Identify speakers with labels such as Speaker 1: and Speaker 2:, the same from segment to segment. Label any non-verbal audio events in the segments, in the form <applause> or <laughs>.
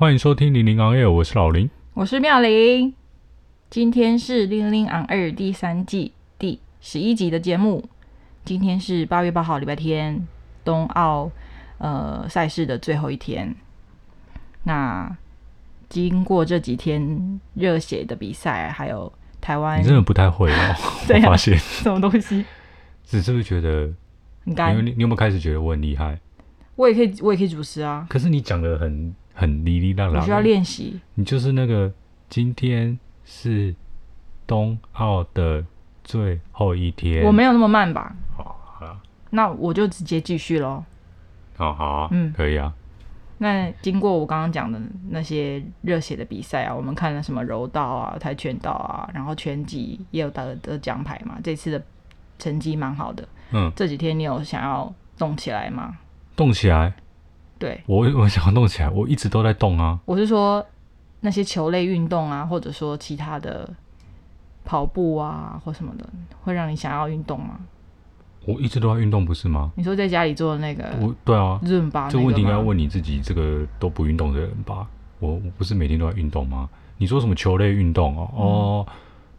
Speaker 1: 欢迎收听零零 on air，我是老林，
Speaker 2: 我是妙玲。今天是零零 on air 第三季第十一集的节目。今天是八月八号礼拜天，冬奥呃赛事的最后一天。那经过这几天热血的比赛，还有台湾，
Speaker 1: 你真的不太会哦。<laughs> 我发现
Speaker 2: 什么东西？
Speaker 1: 只是不是觉得
Speaker 2: 很干？
Speaker 1: 你你有没有开始觉得我很厉害？
Speaker 2: 我也可以，我也可以主持啊。
Speaker 1: 可是你讲的很。很哩哩啦啦，
Speaker 2: 我需要练习。
Speaker 1: 你就是那个，今天是冬奥的最后一天。
Speaker 2: 我没有那么慢吧？
Speaker 1: 好，好了，
Speaker 2: 那我就直接继续喽。
Speaker 1: 哦好啊，嗯，可以啊。
Speaker 2: 那经过我刚刚讲的那些热血的比赛啊，我们看了什么柔道啊、跆拳道啊，然后拳击也有得得奖牌嘛，这次的成绩蛮好的。嗯，这几天你有想要动起来吗？
Speaker 1: 动起来。
Speaker 2: 对，
Speaker 1: 我我想要动起来，我一直都在动啊。
Speaker 2: 我是说那些球类运动啊，或者说其他的跑步啊或什么的，会让你想要运动吗？
Speaker 1: 我一直都在运动，不是吗？
Speaker 2: 你说在家里做的那个，
Speaker 1: 我对啊，
Speaker 2: 润吧。
Speaker 1: 这个问题应该要问你自己，这个都不运动的人吧？我我不是每天都在运动吗？你说什么球类运动哦？嗯、哦，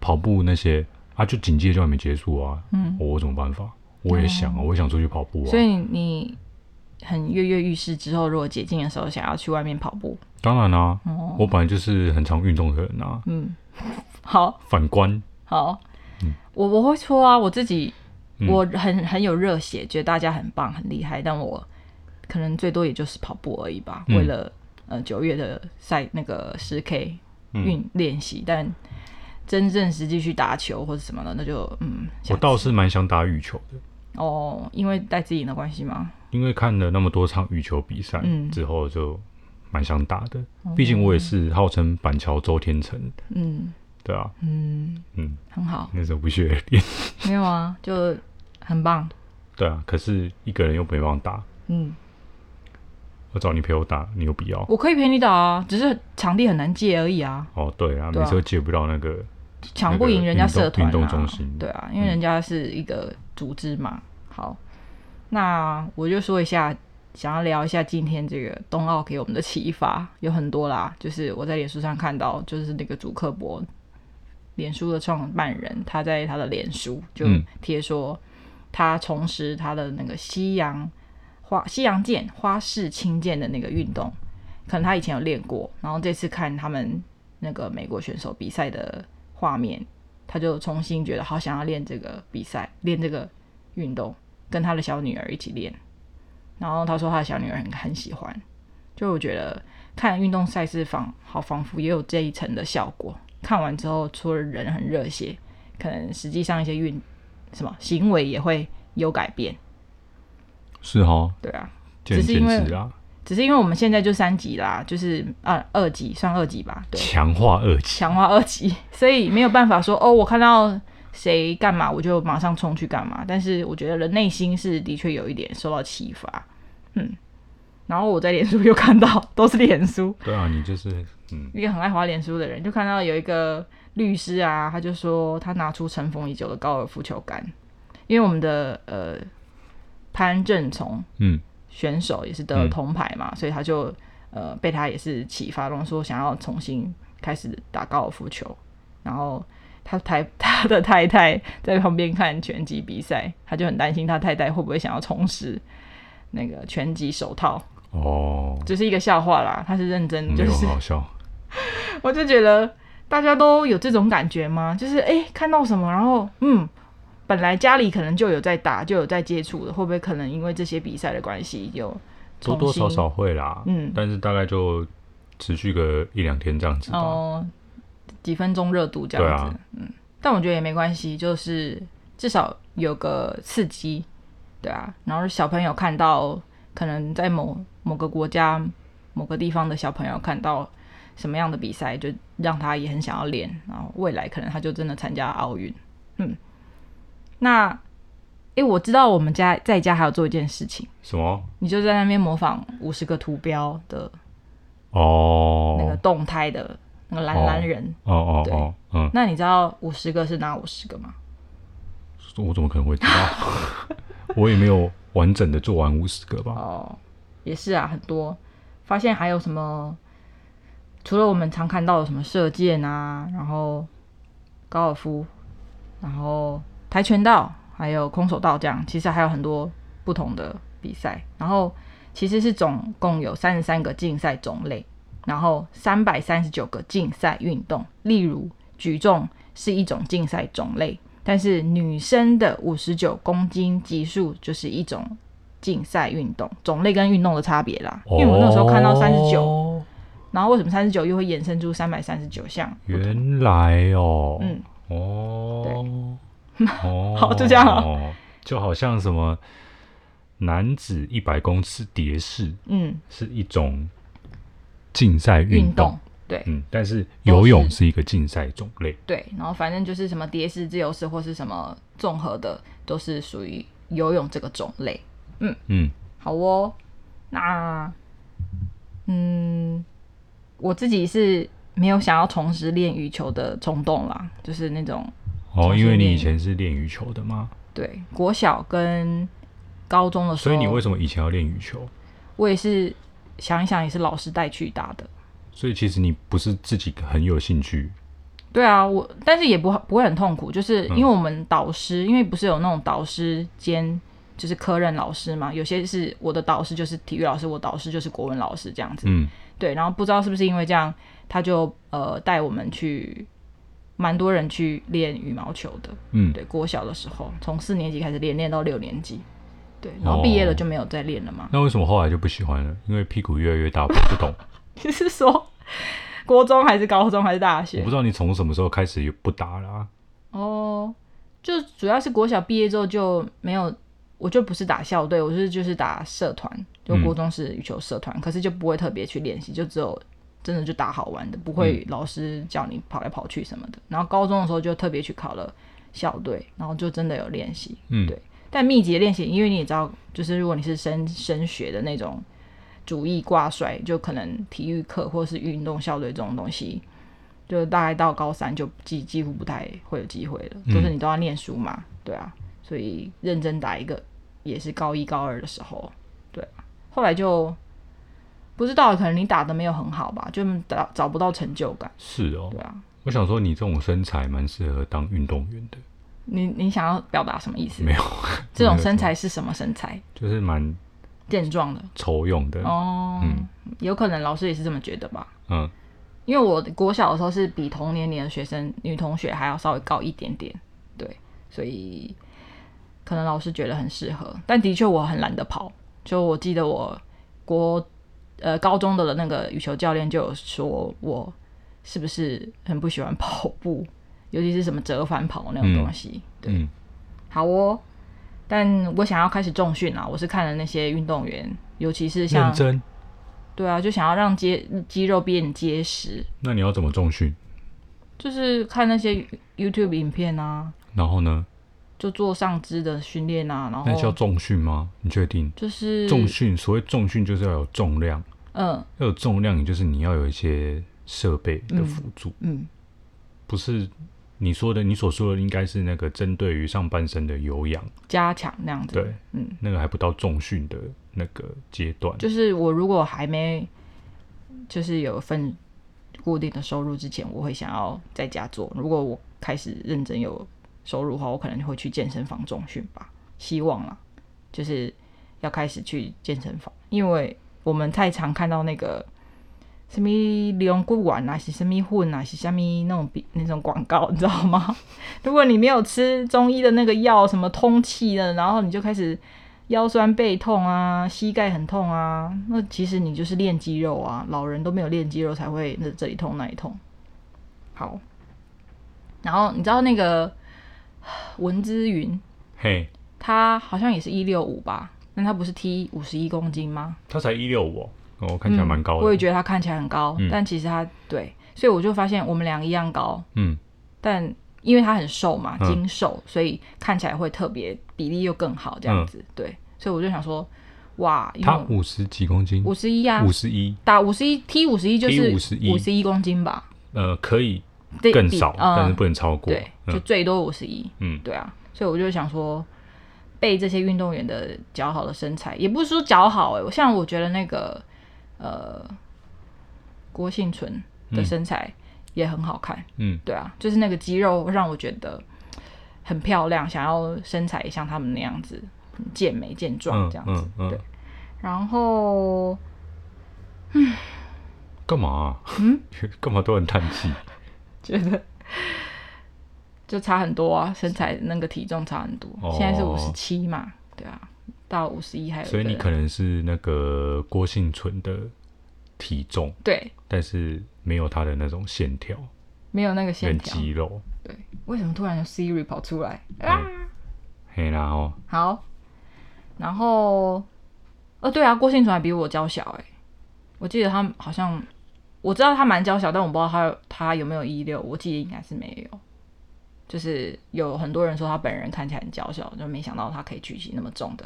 Speaker 1: 跑步那些啊，就紧接就还没结束啊。嗯，我有什么办法？我也想啊，嗯、我也想出去跑步啊。
Speaker 2: 所以你。很跃跃欲试之后，如果解禁的时候想要去外面跑步，
Speaker 1: 当然啦、啊，哦、我本来就是很常运动的人啊。
Speaker 2: 嗯，好，
Speaker 1: 反观，
Speaker 2: 好，嗯、我我会说啊，我自己我很很有热血，觉得大家很棒很厉害，但我可能最多也就是跑步而已吧。嗯、为了呃九月的赛那个十 K 运练习，但真正实际去打球或者什么的，那就嗯，
Speaker 1: 我倒是蛮想打羽球的。
Speaker 2: 哦，因为戴自己的关系吗？
Speaker 1: 因为看了那么多场羽球比赛、嗯、之后，就蛮想打的。嗯、毕竟我也是号称板桥周天成。嗯，对啊。嗯嗯，嗯
Speaker 2: 很好。
Speaker 1: 那时候不屑练。
Speaker 2: 没有啊，就很棒。
Speaker 1: 对啊，可是一个人又没办法打。嗯。我找你陪我打，你有必要？
Speaker 2: 我可以陪你打啊，只是场地很难借而已啊。
Speaker 1: 哦，对啊，每次都借不到那个。
Speaker 2: 抢不赢人家社团啊。运
Speaker 1: 动中心。
Speaker 2: 对啊，因为人家是一个组织嘛。嗯、好。那我就说一下，想要聊一下今天这个冬奥给我们的启发有很多啦。就是我在脸书上看到，就是那个祖克伯，脸书的创办人，他在他的脸书就贴说，他重拾他的那个西洋花西洋剑花式轻剑的那个运动，可能他以前有练过，然后这次看他们那个美国选手比赛的画面，他就重新觉得好想要练这个比赛，练这个运动。跟他的小女儿一起练，然后他说他的小女儿很很喜欢，就我觉得看运动赛事仿好仿佛也有这一层的效果。看完之后，除了人很热血，可能实际上一些运什么行为也会有改变。
Speaker 1: 是哦，
Speaker 2: 对啊，
Speaker 1: 只是因为
Speaker 2: 只是因为我们现在就三级啦，就是二二级算二级吧，对，
Speaker 1: 强化二级，
Speaker 2: 强化二级，所以没有办法说哦，我看到。谁干嘛我就马上冲去干嘛，但是我觉得人内心是的确有一点受到启发，嗯，然后我在脸书又看到都是脸书，
Speaker 1: 对啊，你就是嗯。
Speaker 2: 一个很爱滑脸书的人，就看到有一个律师啊，他就说他拿出尘封已久的高尔夫球杆，因为我们的呃潘正从嗯。选手也是得了铜牌嘛，嗯、所以他就呃被他也是启发，然后说想要重新开始打高尔夫球，然后。他太 <laughs> 他的太太在旁边看拳击比赛，他就很担心他太太会不会想要重拾那个拳击手套哦，这是一个笑话啦。他是认真，就是
Speaker 1: 好笑。<laughs>
Speaker 2: 我就觉得大家都有这种感觉吗？就是哎、欸，看到什么，然后嗯，本来家里可能就有在打，就有在接触的，会不会可能因为这些比赛的关系，就
Speaker 1: 多多少少会啦。嗯，但是大概就持续个一两天这样子吧。哦
Speaker 2: 几分钟热度这样子，啊、嗯，但我觉得也没关系，就是至少有个刺激，对啊。然后小朋友看到，可能在某某个国家、某个地方的小朋友看到什么样的比赛，就让他也很想要练，然后未来可能他就真的参加奥运。嗯，那，哎，我知道我们家在家还有做一件事情，
Speaker 1: 什么？
Speaker 2: 你就在那边模仿五十个图标的
Speaker 1: 哦，
Speaker 2: 那个动态的那个蓝蓝人。
Speaker 1: 哦哦
Speaker 2: 对
Speaker 1: 哦，嗯，
Speaker 2: 那你知道五十个是哪五十个吗？
Speaker 1: 我怎么可能会知道？<laughs> 我也没有完整的做完五十个吧。
Speaker 2: 哦，也是啊，很多。发现还有什么？除了我们常看到的什么射箭啊，然后高尔夫，然后跆拳道，还有空手道这样，其实还有很多不同的比赛。然后其实是总共有三十三个竞赛种类，然后三百三十九个竞赛运动。例如举重是一种竞赛种类。但是女生的五十九公斤级数就是一种竞赛运动种类跟运动的差别啦。因为我那时候看到三十九，然后为什么三十九又会衍生出三百三十九项？
Speaker 1: 原来哦，
Speaker 2: 嗯，
Speaker 1: 哦，
Speaker 2: 对，
Speaker 1: 哦，
Speaker 2: 好，就这样哦，
Speaker 1: 就好像什么男子一百公尺蝶式，嗯，是一种竞赛运动。
Speaker 2: 对，
Speaker 1: 嗯，但是游泳是一个竞赛种类。
Speaker 2: 对，然后反正就是什么蝶式、自由式或是什么综合的，都是属于游泳这个种类。嗯嗯，好哦。那嗯，我自己是没有想要重拾练羽球的冲动啦，就是那种
Speaker 1: 哦，因为你以前是练羽球的吗？
Speaker 2: 对，国小跟高中的时候。
Speaker 1: 所以你为什么以前要练羽球？
Speaker 2: 我也是想一想，也是老师带去打的。
Speaker 1: 所以其实你不是自己很有兴趣，
Speaker 2: 对啊，我但是也不不会很痛苦，就是因为我们导师，嗯、因为不是有那种导师兼就是科任老师嘛，有些是我的导师就是体育老师，我导师就是国文老师这样子，嗯，对，然后不知道是不是因为这样，他就呃带我们去，蛮多人去练羽毛球的，嗯，对，国小的时候从四年级开始练，练到六年级，对，然后毕业了就没有再练了嘛、哦。
Speaker 1: 那为什么后来就不喜欢了？因为屁股越来越大，我不懂。<laughs>
Speaker 2: 你是说国中还是高中还是大学？
Speaker 1: 我不知道你从什么时候开始不打了啊。
Speaker 2: 哦，就主要是国小毕业之后就没有，我就不是打校队，我是就是打社团，就国中是羽球社团，嗯、可是就不会特别去练习，就只有真的就打好玩的，不会老师叫你跑来跑去什么的。嗯、然后高中的时候就特别去考了校队，然后就真的有练习。嗯，对。但密集的练习，因为你也知道，就是如果你是升升学的那种。主义挂帅，就可能体育课或是运动校队这种东西，就大概到高三就几几乎不太会有机会了，嗯、都是你都要念书嘛，对啊，所以认真打一个也是高一高二的时候，对，后来就不知道，可能你打的没有很好吧，就打找不到成就感。
Speaker 1: 是哦，
Speaker 2: 对啊，
Speaker 1: 我想说你这种身材蛮适合当运动员的。
Speaker 2: 你你想要表达什么意思？
Speaker 1: 没有，<laughs>
Speaker 2: 这种身材是什么身材？
Speaker 1: 就是蛮。
Speaker 2: 健壮的，
Speaker 1: 丑勇的
Speaker 2: 哦，嗯，有可能老师也是这么觉得吧，嗯，因为我国小的时候是比同年龄的学生女同学还要稍微高一点点，对，所以可能老师觉得很适合，但的确我很懒得跑，就我记得我国呃高中的那个羽球教练就有说我是不是很不喜欢跑步，尤其是什么折返跑那种东西，嗯、对，嗯、好哦。但我想要开始重训啊！我是看了那些运动员，尤其是像，
Speaker 1: 真
Speaker 2: 对啊，就想要让肌肌肉变结实。
Speaker 1: 那你要怎么重训？
Speaker 2: 就是看那些 YouTube 影片啊。
Speaker 1: 然后呢？
Speaker 2: 就做上肢的训练啊。然后
Speaker 1: 那叫重训吗？你确定？
Speaker 2: 就是
Speaker 1: 重训。所谓重训，就是要有重量。嗯。要有重量，也就是你要有一些设备的辅助。嗯。嗯不是。你说的，你所说的应该是那个针对于上半身的有氧
Speaker 2: 加强那样子。
Speaker 1: 对，嗯，那个还不到重训的那个阶段。
Speaker 2: 就是我如果还没，就是有份固定的收入之前，我会想要在家做。如果我开始认真有收入的话，我可能会去健身房重训吧。希望啦，就是要开始去健身房，因为我们太常看到那个。什么龙骨丸啊，是什么混啊，是什么那种比那种广告，你知道吗？<laughs> 如果你没有吃中医的那个药，什么通气的，然后你就开始腰酸背痛啊，膝盖很痛啊，那其实你就是练肌肉啊。老人都没有练肌肉才会那这里痛那里痛。好，然后你知道那个文之云，
Speaker 1: 嘿，
Speaker 2: 他好像也是一六五吧？那他不是 T 五十一公斤吗？
Speaker 1: 他才一六五。哦，看起来蛮高的、
Speaker 2: 嗯。我也觉得他看起来很高，
Speaker 1: 嗯、
Speaker 2: 但其实他对，所以我就发现我们俩一样高。
Speaker 1: 嗯，
Speaker 2: 但因为他很瘦嘛，精瘦，嗯、所以看起来会特别比例又更好，这样子。嗯、对，所以我就想说，哇，
Speaker 1: 他五十几公斤？
Speaker 2: 五十一啊，
Speaker 1: 五十一，
Speaker 2: 打五十一，T 五十一就是五十一公斤吧？
Speaker 1: 呃，可以更少，嗯、但是不能超过。
Speaker 2: 对，就最多五十一。嗯，对啊，所以我就想说。被这些运动员的姣好的身材，也不是说姣好哎、欸，像我觉得那个呃郭婞淳的身材也很好看，嗯，对啊，就是那个肌肉让我觉得很漂亮，想要身材也像他们那样子健美健壮这样子，嗯嗯。嗯、对，然后嗯，
Speaker 1: 干嘛、啊？嗯，<laughs> 干嘛都很叹气？<laughs>
Speaker 2: 觉得。就差很多啊，身材那个体重差很多，哦、现在是五十七嘛，对啊，到五十一还有。
Speaker 1: 所以你可能是那个郭幸存的体重，
Speaker 2: 对，
Speaker 1: 但是没有他的那种线条，
Speaker 2: 没有那个线条
Speaker 1: 肌肉，
Speaker 2: 对。为什么突然有 Siri 跑出来啊？
Speaker 1: 嘿啦哦，
Speaker 2: 好，然后，哦对啊，郭幸存还比我娇小哎，我记得他好像，我知道他蛮娇小，但我不知道他他有没有一六，我记得应该是没有。就是有很多人说他本人看起来很娇小，就没想到他可以举起那么重的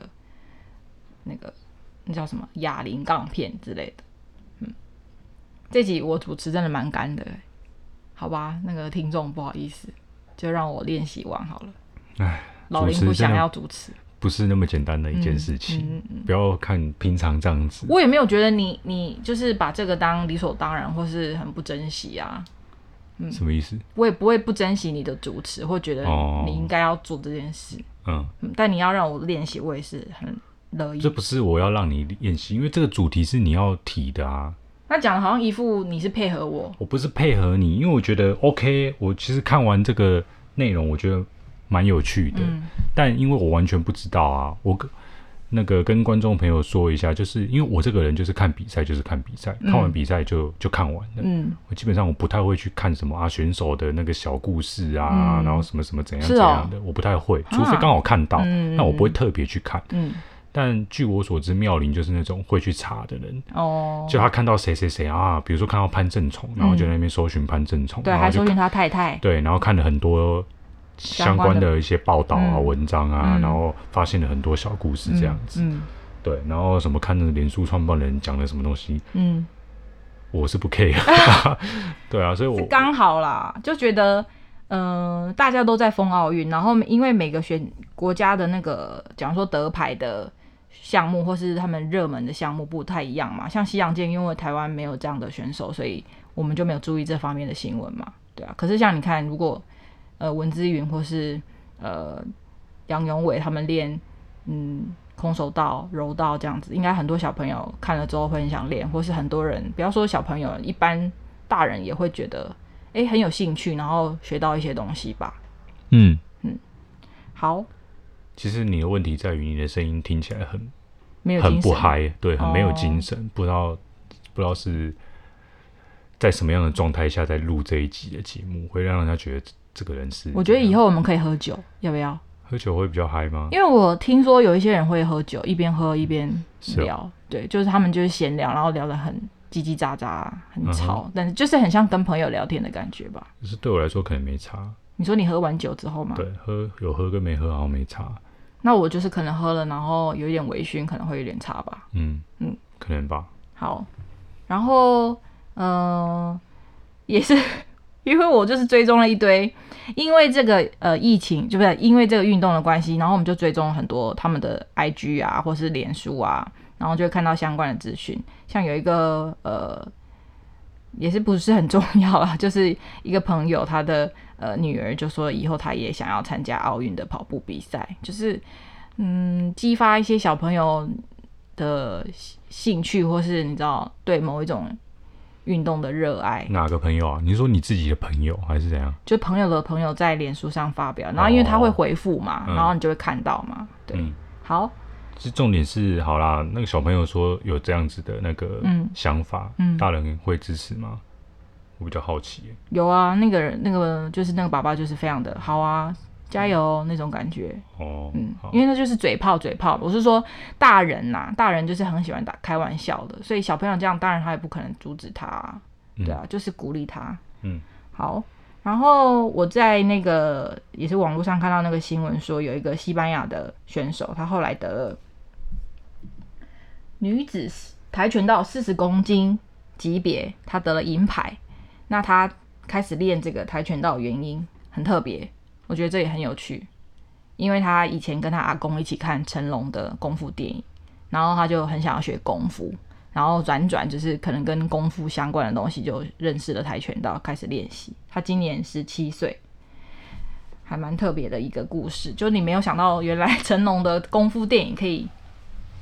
Speaker 2: 那个那叫什么哑铃杠片之类的。嗯，这集我主持真的蛮干的，好吧？那个听众不好意思，就让我练习完好了。唉，老林不想要主持，
Speaker 1: 不是那么简单的一件事情。嗯嗯嗯、不要看平常这样子，
Speaker 2: 我也没有觉得你你就是把这个当理所当然，或是很不珍惜啊。
Speaker 1: 嗯、什么意思？
Speaker 2: 我也不会不珍惜你的主持，或觉得你应该要做这件事。哦、嗯，但你要让我练习，我也是很乐意。
Speaker 1: 这不是我要让你练习，因为这个主题是你要提的啊。
Speaker 2: 他讲的好像一副你是配合我，
Speaker 1: 我不是配合你，因为我觉得 OK。我其实看完这个内容，我觉得蛮有趣的，嗯、但因为我完全不知道啊，我。那个跟观众朋友说一下，就是因为我这个人就是看比赛就是看比赛，嗯、看完比赛就就看完了。嗯，我基本上我不太会去看什么啊选手的那个小故事啊，嗯、然后什么什么怎样怎样的，哦、我不太会，除非刚好看到，啊、那我不会特别去看。嗯，但据我所知，妙龄就是那种会去查的人。哦，就他看到谁谁谁啊，比如说看到潘正崇，然后就在那边搜寻潘正崇，
Speaker 2: 对，还搜寻他太太。
Speaker 1: 对，然后看了很多。相关的一些报道啊、嗯、文章啊，嗯、然后发现了很多小故事这样子，嗯嗯、对，然后什么看那个脸书创办人讲了什么东西，嗯，我是不 care，<laughs> 对啊，所以我
Speaker 2: 刚好啦，就觉得，嗯、呃，大家都在封奥运，然后因为每个选国家的那个，假如说得牌的项目或是他们热门的项目不太一样嘛，像西洋剑，因为台湾没有这样的选手，所以我们就没有注意这方面的新闻嘛，对啊，可是像你看，如果呃，文之云或是呃杨永伟他们练嗯空手道、柔道这样子，应该很多小朋友看了之后会很想练，或是很多人不要说小朋友，一般大人也会觉得哎、欸、很有兴趣，然后学到一些东西吧。嗯嗯，好。
Speaker 1: 其实你的问题在于你的声音听起来很
Speaker 2: 没有
Speaker 1: 很不嗨，对，很没有精神，哦、不知道不知道是在什么样的状态下在录这一集的节目，会让人家觉得。这个人是，
Speaker 2: 我觉得以后我们可以喝酒，要不要？
Speaker 1: 喝酒会比较嗨吗？
Speaker 2: 因为我听说有一些人会喝酒，一边喝一边聊，哦、对，就是他们就是闲聊，然后聊得很叽叽喳喳，很吵，嗯、但是就是很像跟朋友聊天的感觉吧。
Speaker 1: 可是对我来说可能没差。
Speaker 2: 你说你喝完酒之后吗？
Speaker 1: 对，喝有喝跟没喝好像没差。
Speaker 2: 那我就是可能喝了，然后有一点微醺，可能会有点差吧。
Speaker 1: 嗯嗯，嗯可能吧。
Speaker 2: 好，然后嗯、呃，也是。因为我就是追踪了一堆，因为这个呃疫情，就不是因为这个运动的关系，然后我们就追踪了很多他们的 IG 啊，或是脸书啊，然后就会看到相关的资讯。像有一个呃，也是不是很重要啊，就是一个朋友，他的呃女儿就说以后她也想要参加奥运的跑步比赛，就是嗯激发一些小朋友的兴趣，或是你知道对某一种。运动的热爱，
Speaker 1: 哪个朋友啊？你说你自己的朋友还是怎样？
Speaker 2: 就朋友的朋友在脸书上发表，然后因为他会回复嘛，哦、然后你就会看到嘛。嗯、对，嗯、好。
Speaker 1: 其实重点是，好啦，那个小朋友说有这样子的那个想法，嗯，大人会支持吗？我比较好奇。
Speaker 2: 有啊，那个人，那个就是那个爸爸，就是非常的好啊，加油那种感觉。
Speaker 1: 哦，
Speaker 2: 嗯，
Speaker 1: 好
Speaker 2: 因为那就是嘴炮，嘴炮。我是说大人呐、啊，大人就是很喜欢打开玩笑的，所以小朋友这样，当然他也不可能阻止他、啊，对啊，就是鼓励他。
Speaker 1: 嗯，
Speaker 2: 好。然后我在那个也是网络上看到那个新闻说，有一个西班牙的选手，他后来得了女子跆拳道四十公斤级别，他得了银牌。那他开始练这个跆拳道的，原因很特别，我觉得这也很有趣，因为他以前跟他阿公一起看成龙的功夫电影，然后他就很想要学功夫。然后转转就是可能跟功夫相关的东西，就认识了跆拳道，开始练习。他今年十七岁，还蛮特别的一个故事。就你没有想到，原来成龙的功夫电影可以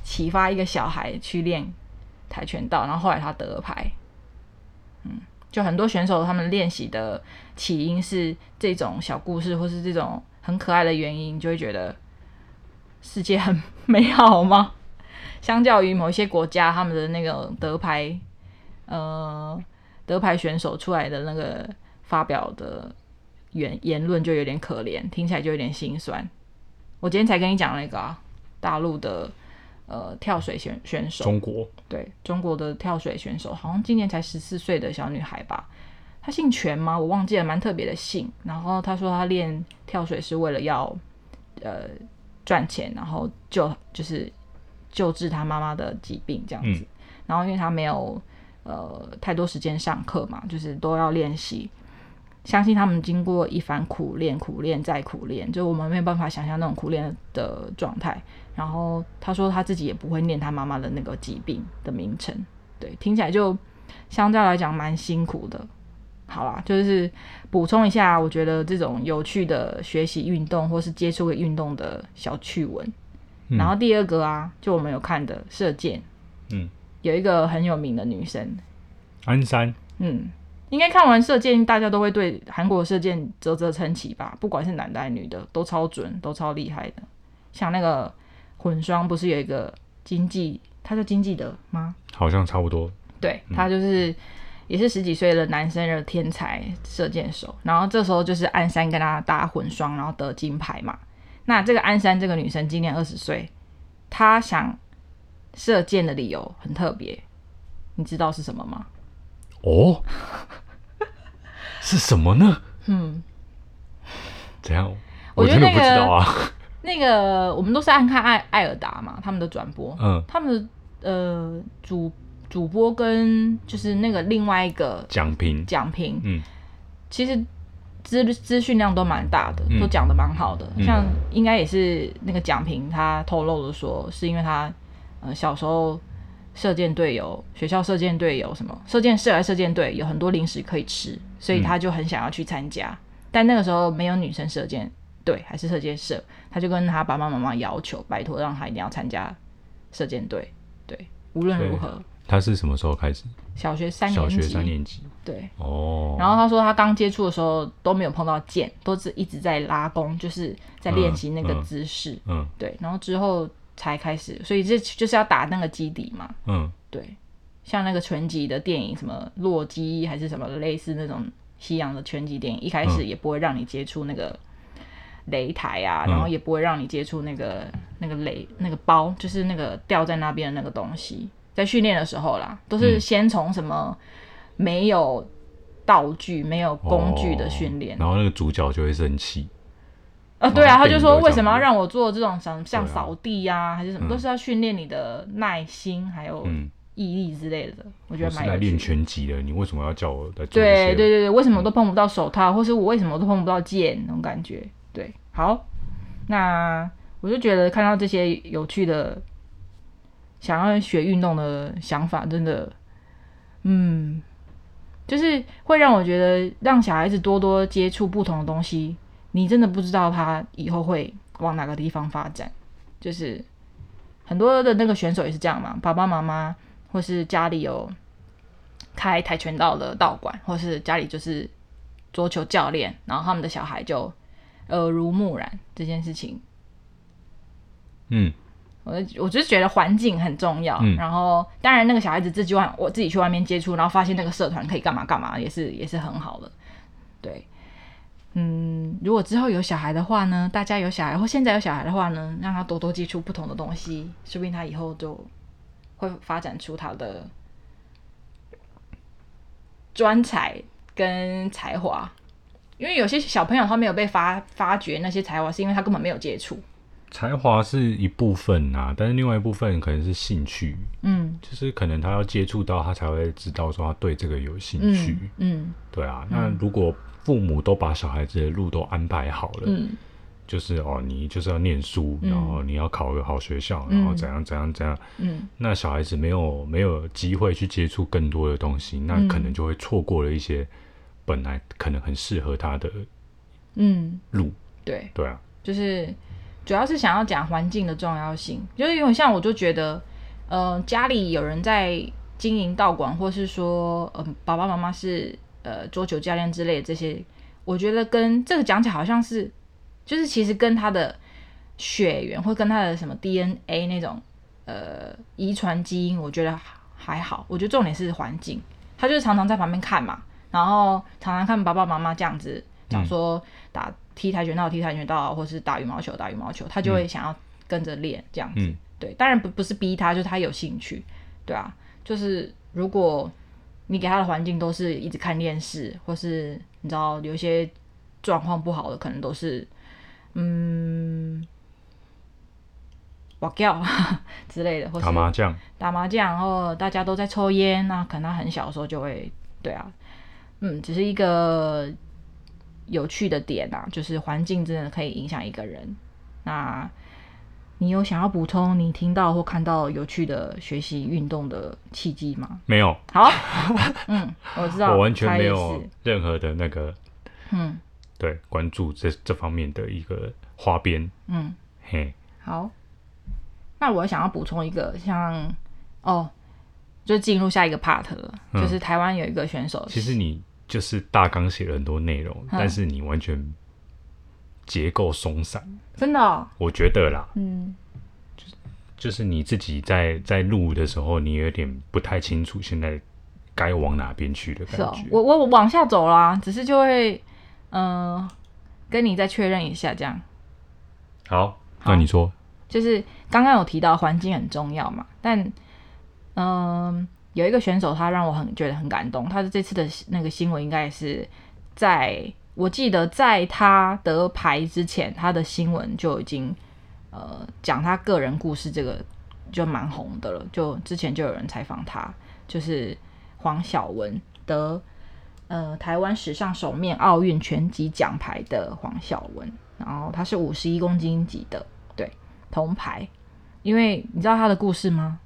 Speaker 2: 启发一个小孩去练跆拳道，然后后来他得了牌。嗯，就很多选手他们练习的起因是这种小故事，或是这种很可爱的原因，就会觉得世界很美好吗？<laughs> 相较于某一些国家，他们的那个得牌，呃，得牌选手出来的那个发表的言言论就有点可怜，听起来就有点心酸。我今天才跟你讲那个啊，大陆的呃跳水选选手，
Speaker 1: 中国
Speaker 2: 对中国的跳水选手，好像今年才十四岁的小女孩吧？她姓全吗？我忘记了，蛮特别的姓。然后她说她练跳水是为了要呃赚钱，然后救就是。救治她妈妈的疾病这样子，嗯、然后因为她没有呃太多时间上课嘛，就是都要练习。相信他们经过一番苦练，苦练再苦练，就我们没有办法想象那种苦练的状态。然后他说他自己也不会念他妈妈的那个疾病的名称，对，听起来就相对来讲蛮辛苦的。好啦，就是补充一下，我觉得这种有趣的学习运动或是接触个运动的小趣闻。然后第二个啊，就我们有看的射箭，嗯，有一个很有名的女生，
Speaker 1: 安山，
Speaker 2: 嗯，应该看完射箭，大家都会对韩国射箭啧啧称奇吧？不管是男的还是女的，都超准，都超厉害的。像那个混双，不是有一个经济，他叫经济德吗？
Speaker 1: 好像差不多。
Speaker 2: 对，他就是也是十几岁的男生的天才射箭手。然后这时候就是安山跟他搭混双，然后得金牌嘛。那这个安山这个女生今年二十岁，她想射箭的理由很特别，你知道是什么吗？
Speaker 1: 哦，是什么呢？
Speaker 2: 嗯，
Speaker 1: 怎样？
Speaker 2: 我觉得那个
Speaker 1: 我真的不知道啊。<laughs>
Speaker 2: 那个我们都是按看爱爱尔达嘛，他们的转播，
Speaker 1: 嗯，
Speaker 2: 他们的呃主主播跟就是那个另外一个
Speaker 1: 讲评
Speaker 2: 讲评，
Speaker 1: 嗯，
Speaker 2: 其实。资资讯量都蛮大的，都讲的蛮好的。嗯、像应该也是那个讲评，他透露的说，是因为他呃小时候射箭队有学校射箭队有什么射箭社来射箭队有很多零食可以吃，所以他就很想要去参加。嗯、但那个时候没有女生射箭队，还是射箭社，他就跟他爸爸妈妈要求，拜托让他一定要参加射箭队。对，无论如何。
Speaker 1: 他是什么时候开始？
Speaker 2: 小学三年级。
Speaker 1: 小学三年级。
Speaker 2: 对。
Speaker 1: 哦。
Speaker 2: 然后他说他刚接触的时候都没有碰到箭，都是一直在拉弓，就是在练习那个姿势。嗯。嗯对。然后之后才开始，所以这就是要打那个基底嘛。嗯。对。像那个拳击的电影，什么洛基还是什么类似那种西洋的拳击电影，一开始也不会让你接触那个擂台啊，嗯、然后也不会让你接触那个那个擂那个包，就是那个吊在那边的那个东西。在训练的时候啦，都是先从什么没有道具、嗯、没有工具的训练、哦，
Speaker 1: 然后那个主角就会生气。
Speaker 2: 啊，对啊，他就说为什么要让我做这种像像扫地呀、啊，还是什么，嗯、都是要训练你的耐心还有毅力之类的。嗯、我觉得蛮来练
Speaker 1: 拳击的，你为什么要叫我来做？
Speaker 2: 对对对对，为什么我都碰不到手套，嗯、或是我为什么都碰不到剑那种感觉？对，好，那我就觉得看到这些有趣的。想要学运动的想法，真的，嗯，就是会让我觉得，让小孩子多多接触不同的东西，你真的不知道他以后会往哪个地方发展。就是很多的那个选手也是这样嘛，爸爸妈妈或是家里有开跆拳道的道馆，或是家里就是桌球教练，然后他们的小孩就耳濡目染这件事情，嗯。我我就是觉得环境很重要，嗯、然后当然那个小孩子自己外我自己去外面接触，然后发现那个社团可以干嘛干嘛，也是也是很好的。对，嗯，如果之后有小孩的话呢，大家有小孩或现在有小孩的话呢，让他多多接触不同的东西，说不定他以后就会发展出他的专才跟才华。因为有些小朋友他没有被发发掘那些才华，是因为他根本没有接触。
Speaker 1: 才华是一部分啊，但是另外一部分可能是兴趣。
Speaker 2: 嗯，
Speaker 1: 就是可能他要接触到，他才会知道说他对这个有兴趣。
Speaker 2: 嗯，嗯
Speaker 1: 对啊。那如果父母都把小孩子的路都安排好了，嗯，就是哦，你就是要念书，然后你要考个好学校，然后怎样怎样怎样。嗯，那小孩子没有没有机会去接触更多的东西，那可能就会错过了一些。本来可能很适合他的，嗯，路，
Speaker 2: 对，
Speaker 1: 对啊，
Speaker 2: 就是主要是想要讲环境的重要性，就是因为像我就觉得，呃，家里有人在经营道馆，或是说，呃，爸爸妈妈是呃桌球教练之类的这些，我觉得跟这个讲起来好像是，就是其实跟他的血缘或跟他的什么 DNA 那种呃遗传基因，我觉得还好，我觉得重点是环境，他就是常常在旁边看嘛。然后常常看爸爸妈妈这样子讲说打踢跆拳道、踢跆拳道，或是打羽毛球、打羽毛球，他就会想要跟着练这样子。嗯、对，当然不不是逼他，就是他有兴趣，对啊。就是如果你给他的环境都是一直看电视，或是你知道有一些状况不好的，可能都是嗯，<laughs> 哇叫之类的，或是
Speaker 1: 打麻将、
Speaker 2: 打麻将，然后大家都在抽烟，那可能他很小的时候就会，对啊。嗯，只是一个有趣的点啊，就是环境真的可以影响一个人。那你有想要补充你听到或看到有趣的学习运动的契机吗？
Speaker 1: 没有。
Speaker 2: 好，<laughs> 嗯，我知道，
Speaker 1: 我完全没有任何的那个，嗯，对，关注这这方面的一个花边。嗯，嘿，
Speaker 2: 好。那我想要补充一个，像哦，就进入下一个 part 了，嗯、就是台湾有一个选手，
Speaker 1: 其实你。就是大纲写了很多内容，嗯、但是你完全结构松散，
Speaker 2: 真的、哦，
Speaker 1: 我觉得啦，嗯，就是就是你自己在在录的时候，你有点不太清楚现在该往哪边去的感觉。哦、
Speaker 2: 我我往下走啦，只是就会嗯、呃，跟你再确认一下这样。
Speaker 1: 好，那你说，
Speaker 2: 就是刚刚有提到环境很重要嘛，但嗯。呃有一个选手，他让我很觉得很感动。他的这次的那个新闻，应该也是在我记得，在他得牌之前，他的新闻就已经呃讲他个人故事，这个就蛮红的了。就之前就有人采访他，就是黄晓雯得呃台湾史上首面奥运拳击奖牌的黄晓雯，然后他是五十一公斤级的，对，铜牌。因为你知道他的故事吗？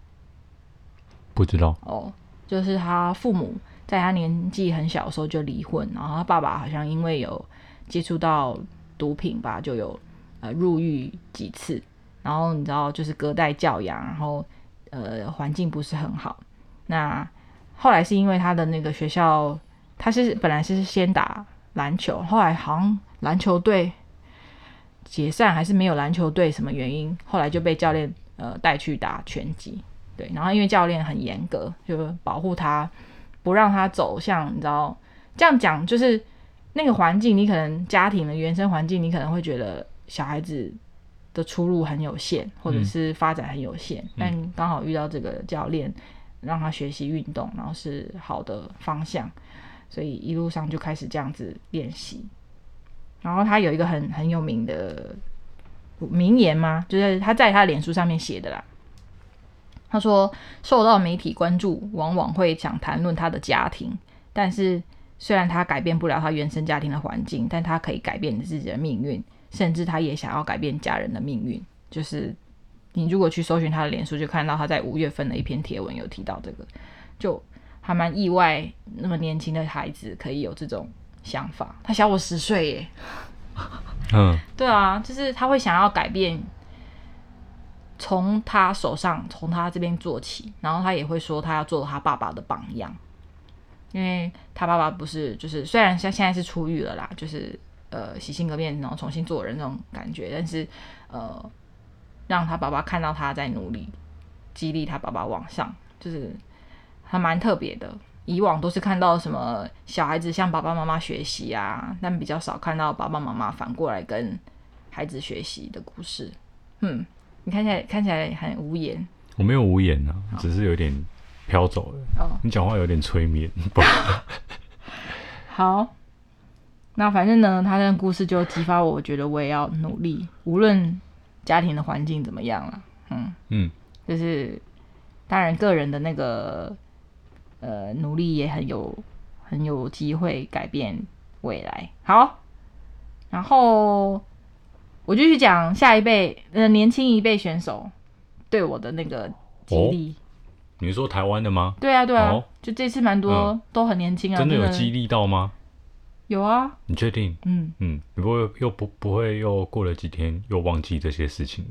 Speaker 1: 不知道
Speaker 2: 哦，就是他父母在他年纪很小的时候就离婚，然后他爸爸好像因为有接触到毒品吧，就有呃入狱几次，然后你知道就是隔代教养，然后呃环境不是很好。那后来是因为他的那个学校，他是本来是先打篮球，后来好像篮球队解散还是没有篮球队什么原因，后来就被教练呃带去打拳击。对，然后因为教练很严格，就保护他，不让他走向你知道这样讲，就是那个环境，你可能家庭的原生环境，你可能会觉得小孩子的出路很有限，或者是发展很有限，嗯、但刚好遇到这个教练，让他学习运动，然后是好的方向，所以一路上就开始这样子练习。然后他有一个很很有名的名言吗？就是他在他脸书上面写的啦。他说：“受到媒体关注，往往会想谈论他的家庭。但是，虽然他改变不了他原生家庭的环境，但他可以改变自己的命运，甚至他也想要改变家人的命运。就是你如果去搜寻他的脸书，就看到他在五月份的一篇贴文有提到这个，就还蛮意外，那么年轻的孩子可以有这种想法。他小我十岁耶，嗯，对啊，就是他会想要改变。”从他手上，从他这边做起，然后他也会说他要做他爸爸的榜样，因为他爸爸不是就是虽然像现在是出狱了啦，就是呃洗心革面，然后重新做人那种感觉，但是呃让他爸爸看到他在努力，激励他爸爸往上，就是还蛮特别的。以往都是看到什么小孩子向爸爸妈妈学习啊，但比较少看到爸爸妈妈反过来跟孩子学习的故事。嗯，你看起来看起来很无言。
Speaker 1: 我没有无言啊，只是有点飘走了。哦，你讲话有点催眠。<laughs>
Speaker 2: 好，那反正呢，他的故事就激发我，我觉得我也要努力，无论家庭的环境怎么样了。嗯嗯，就是当然个人的那个呃努力也很有很有机会改变未来。好，然后我就去讲下一辈呃年轻一辈选手。对我的那个激励，哦、
Speaker 1: 你是说台湾的吗？
Speaker 2: 对啊，对啊，哦、就这次蛮多、嗯、都很年轻啊，
Speaker 1: 真的有激励到吗？
Speaker 2: 有啊，
Speaker 1: 你确定？嗯。嗯，你不会又不不会又过了几天又忘记这些事情了？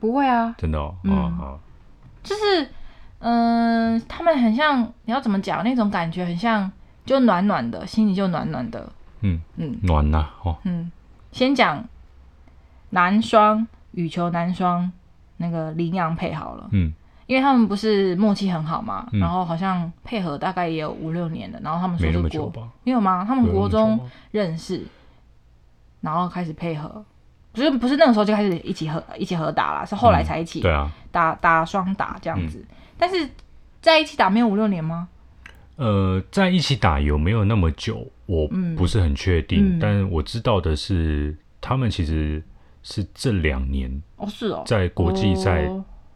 Speaker 2: 不会啊，
Speaker 1: 真的哦，嗯、啊好，
Speaker 2: 就是嗯、呃，他们很像，你要怎么讲？那种感觉很像，就暖暖的，心里就暖暖的，嗯。嗯，
Speaker 1: 暖呐、啊，哦，
Speaker 2: 嗯，先讲男双羽球男双。那个林洋配好了，嗯，因为他们不是默契很好嘛，嗯、然后好像配合大概也有五六年了，然后他们说是国，没有吗？他们国中认识，然后开始配合，不是不是那个时候就开始一起合一起合打了，是后来才一起对啊打打双打这样子，嗯、但是在一起打没有五六年吗？
Speaker 1: 呃，在一起打有没有那么久？我不是很确定，但我知道的是他们其实。是这两年
Speaker 2: 哦，是哦，
Speaker 1: 在国际赛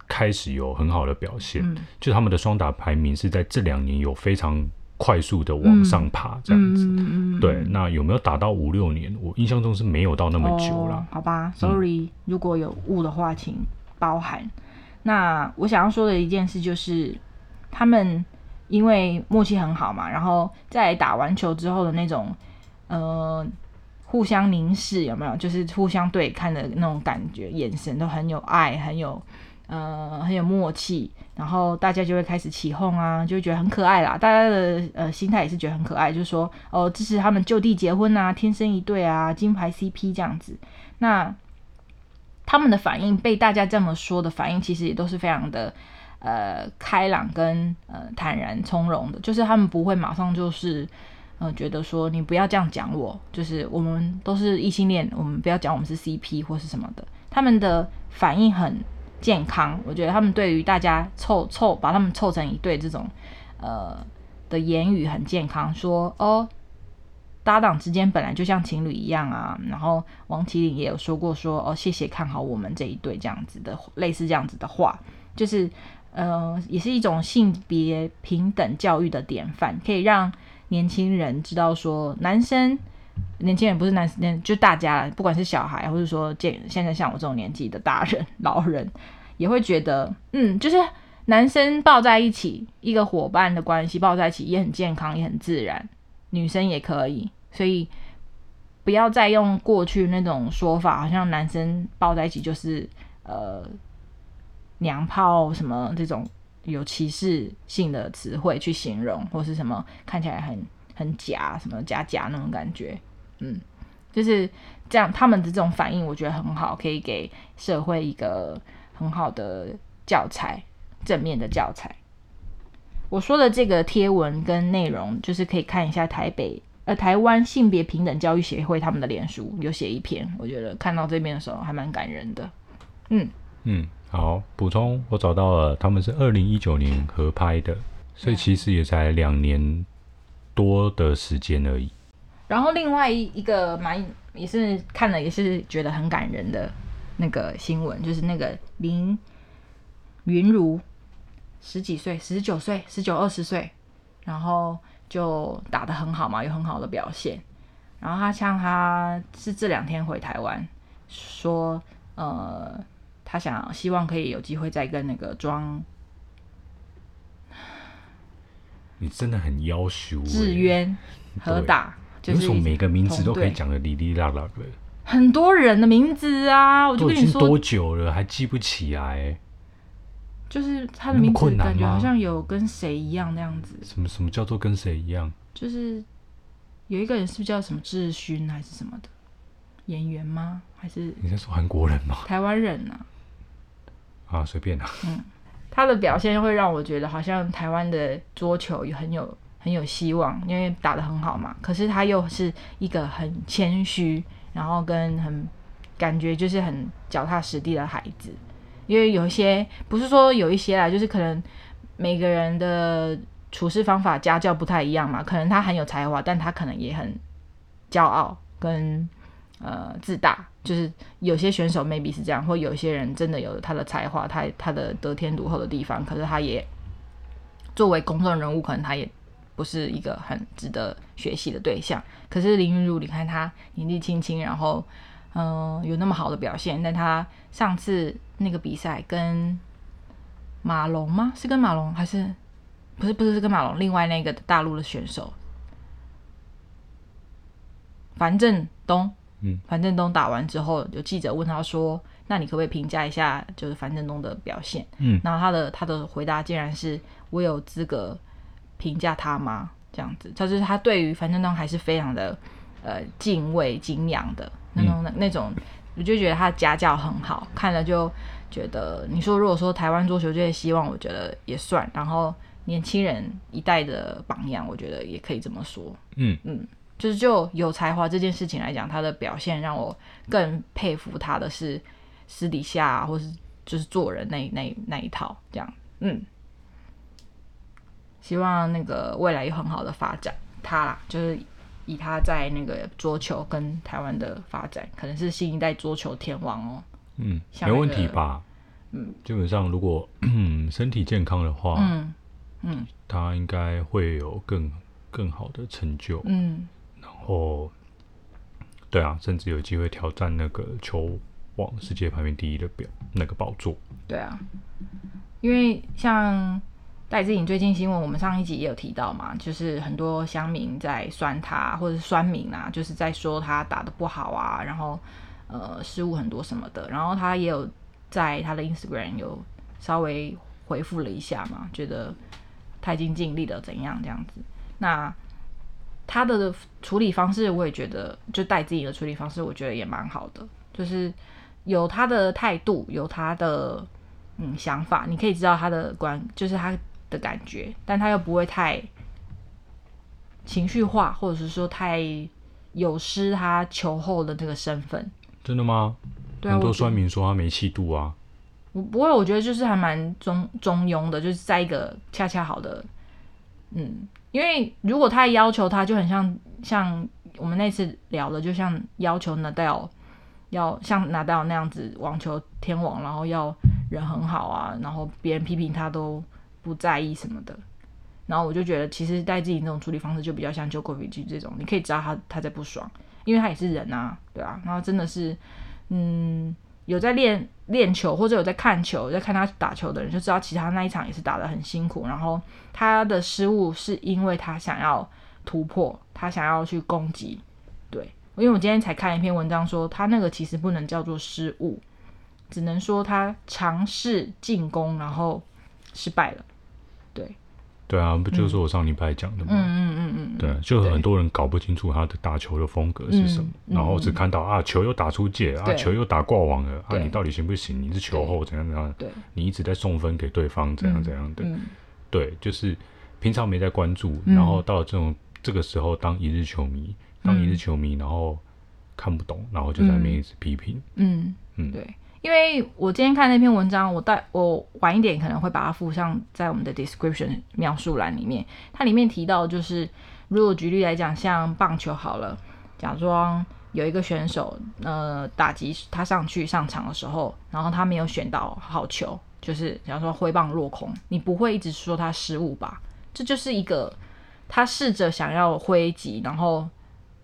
Speaker 1: 开始有很好的表现，哦、就他们的双打排名是在这两年有非常快速的往上爬，这样子。嗯、对，那有没有打到五六年？我印象中是没有到那么久了。
Speaker 2: 哦、好吧，Sorry，、嗯、如果有误的话，请包涵。那我想要说的一件事就是，他们因为默契很好嘛，然后在打完球之后的那种，呃。互相凝视有没有？就是互相对看的那种感觉，眼神都很有爱，很有呃很有默契，然后大家就会开始起哄啊，就会觉得很可爱啦。大家的呃心态也是觉得很可爱，就是说哦支持他们就地结婚啊，天生一对啊，金牌 CP 这样子。那他们的反应被大家这么说的反应，其实也都是非常的呃开朗跟呃坦然从容的，就是他们不会马上就是。呃，觉得说你不要这样讲我，就是我们都是异性恋，我们不要讲我们是 CP 或是什么的。他们的反应很健康，我觉得他们对于大家凑凑把他们凑成一对这种呃的言语很健康，说哦搭档之间本来就像情侣一样啊。然后王麒麟也有说过说哦谢谢看好我们这一对这样子的类似这样子的话，就是呃也是一种性别平等教育的典范，可以让。年轻人知道说，男生年轻人不是男生，就大家不管是小孩，或者说现现在像我这种年纪的大人、老人，也会觉得，嗯，就是男生抱在一起，一个伙伴的关系抱在一起也很健康，也很自然，女生也可以，所以不要再用过去那种说法，好像男生抱在一起就是呃娘炮什么这种。有歧视性的词汇去形容，或是什么看起来很很假，什么假假那种感觉，嗯，就是这样。他们的这种反应，我觉得很好，可以给社会一个很好的教材，正面的教材。我说的这个贴文跟内容，就是可以看一下台北呃台湾性别平等教育协会他们的脸书有写一篇，我觉得看到这边的时候还蛮感人的，嗯嗯。
Speaker 1: 好，补充，我找到了，他们是二零一九年合拍的，所以其实也才两年多的时间而已。
Speaker 2: 然后另外一个蛮也是看了也是觉得很感人的那个新闻，就是那个林云如十几岁，十九岁，十九二十岁，然后就打得很好嘛，有很好的表现。然后他像他是这两天回台湾，说呃。他想希望可以有机会再跟那个庄，
Speaker 1: 你真的很夭寿。
Speaker 2: 智渊合打，
Speaker 1: 对就是每个名字都可以讲的哩哩啦啦的。
Speaker 2: 很多人的名字啊，我就跟你说
Speaker 1: 多久了还记不起来？
Speaker 2: 就是他的名字感觉好像有跟谁一样那样子。
Speaker 1: 什么什么叫做跟谁一样？
Speaker 2: 就是有一个人是不是叫什么智勋还是什么的演员吗？还是
Speaker 1: 你在说韩国人吗？
Speaker 2: 台湾人啊。
Speaker 1: 啊，随便啦。
Speaker 2: 嗯，他的表现会让我觉得好像台湾的桌球也很有很有希望，因为打得很好嘛。可是他又是一个很谦虚，然后跟很感觉就是很脚踏实地的孩子。因为有一些不是说有一些啦，就是可能每个人的处事方法、家教不太一样嘛。可能他很有才华，但他可能也很骄傲跟呃自大。就是有些选手 maybe 是这样，或有些人真的有他的才华，他他的得天独厚的地方，可是他也作为公众人物，可能他也不是一个很值得学习的对象。可是林昀儒，你看他年纪轻轻，然后嗯、有那么好的表现，但他上次那个比赛跟马龙吗？是跟马龙还是不是？不是是跟马龙，另外那个大陆的选手樊振东。嗯，樊振东打完之后，有记者问他说：“那你可不可以评价一下，就是樊振东的表现？”嗯，然后他的他的回答竟然是：“我有资格评价他吗？”这样子，他就是他对于樊振东还是非常的呃敬畏敬仰的那种、嗯、那种，我就觉得他的家教很好，看了就觉得你说如果说台湾桌球界希望，我觉得也算，然后年轻人一代的榜样，我觉得也可以这么说。嗯嗯。就是就有才华这件事情来讲，他的表现让我更佩服他的是私底下、啊、或是就是做人那那那一套这样，嗯，希望那个未来有很好的发展。他啦，就是以他在那个桌球跟台湾的发展，可能是新一代桌球天王哦。嗯，那个、没问题吧？嗯，
Speaker 1: 基本上如果 <clears throat> 身体健康的话，嗯嗯，他应该会有更更好的成就。嗯。哦，对啊，甚至有机会挑战那个球网世界排名第一的表那个宝座。
Speaker 2: 对啊，因为像戴资颖最近新闻，我们上一集也有提到嘛，就是很多乡民在酸他，或者是酸民啊，就是在说他打得不好啊，然后呃失误很多什么的。然后他也有在他的 Instagram 有稍微回复了一下嘛，觉得他已经尽力了怎样这样子。那他的处理方式，我也觉得，就戴自己的处理方式，我觉得也蛮好的，就是有他的态度，有他的嗯想法，你可以知道他的观，就是他的感觉，但他又不会太情绪化，或者是说太有失他球后的这个身份。
Speaker 1: 真的吗？对啊，很多酸民说他没气度啊。
Speaker 2: 我不会，我觉得就是还蛮中中庸的，就是在一个恰恰好的，嗯。因为如果他要求他，就很像像我们那次聊的，就像要求纳达尔要像纳达尔那样子网球天王，然后要人很好啊，然后别人批评他都不在意什么的。然后我就觉得，其实戴资颖那种处理方式就比较像 j o k o v i c 这种，你可以知道他他在不爽，因为他也是人啊，对啊。然后真的是，嗯。有在练练球或者有在看球，在看他打球的人就知道，其他那一场也是打得很辛苦。然后他的失误是因为他想要突破，他想要去攻击。对，因为我今天才看一篇文章说，他那个其实不能叫做失误，只能说他尝试进攻然后失败了。
Speaker 1: 对。啊，不就是我上礼拜讲的吗？嗯嗯嗯嗯，对，就很多人搞不清楚他的打球的风格是什么，嗯、然后只看到啊球又打出界，啊球又打挂网了，啊你到底行不行？你是球后怎样怎样？对，你一直在送分给对方怎样怎样的？嗯、对，就是平常没在关注，然后到了这种这个时候当一日球迷，当一日球迷，然后看不懂，然后就在那边一直批评。嗯嗯，对。
Speaker 2: 因为我今天看那篇文章，我带我晚一点可能会把它附上在我们的 description 描述栏里面。它里面提到，就是如果举例来讲，像棒球好了，假装有一个选手，呃，打击他上去上场的时候，然后他没有选到好球，就是假如说挥棒落空，你不会一直说他失误吧？这就是一个他试着想要挥击，然后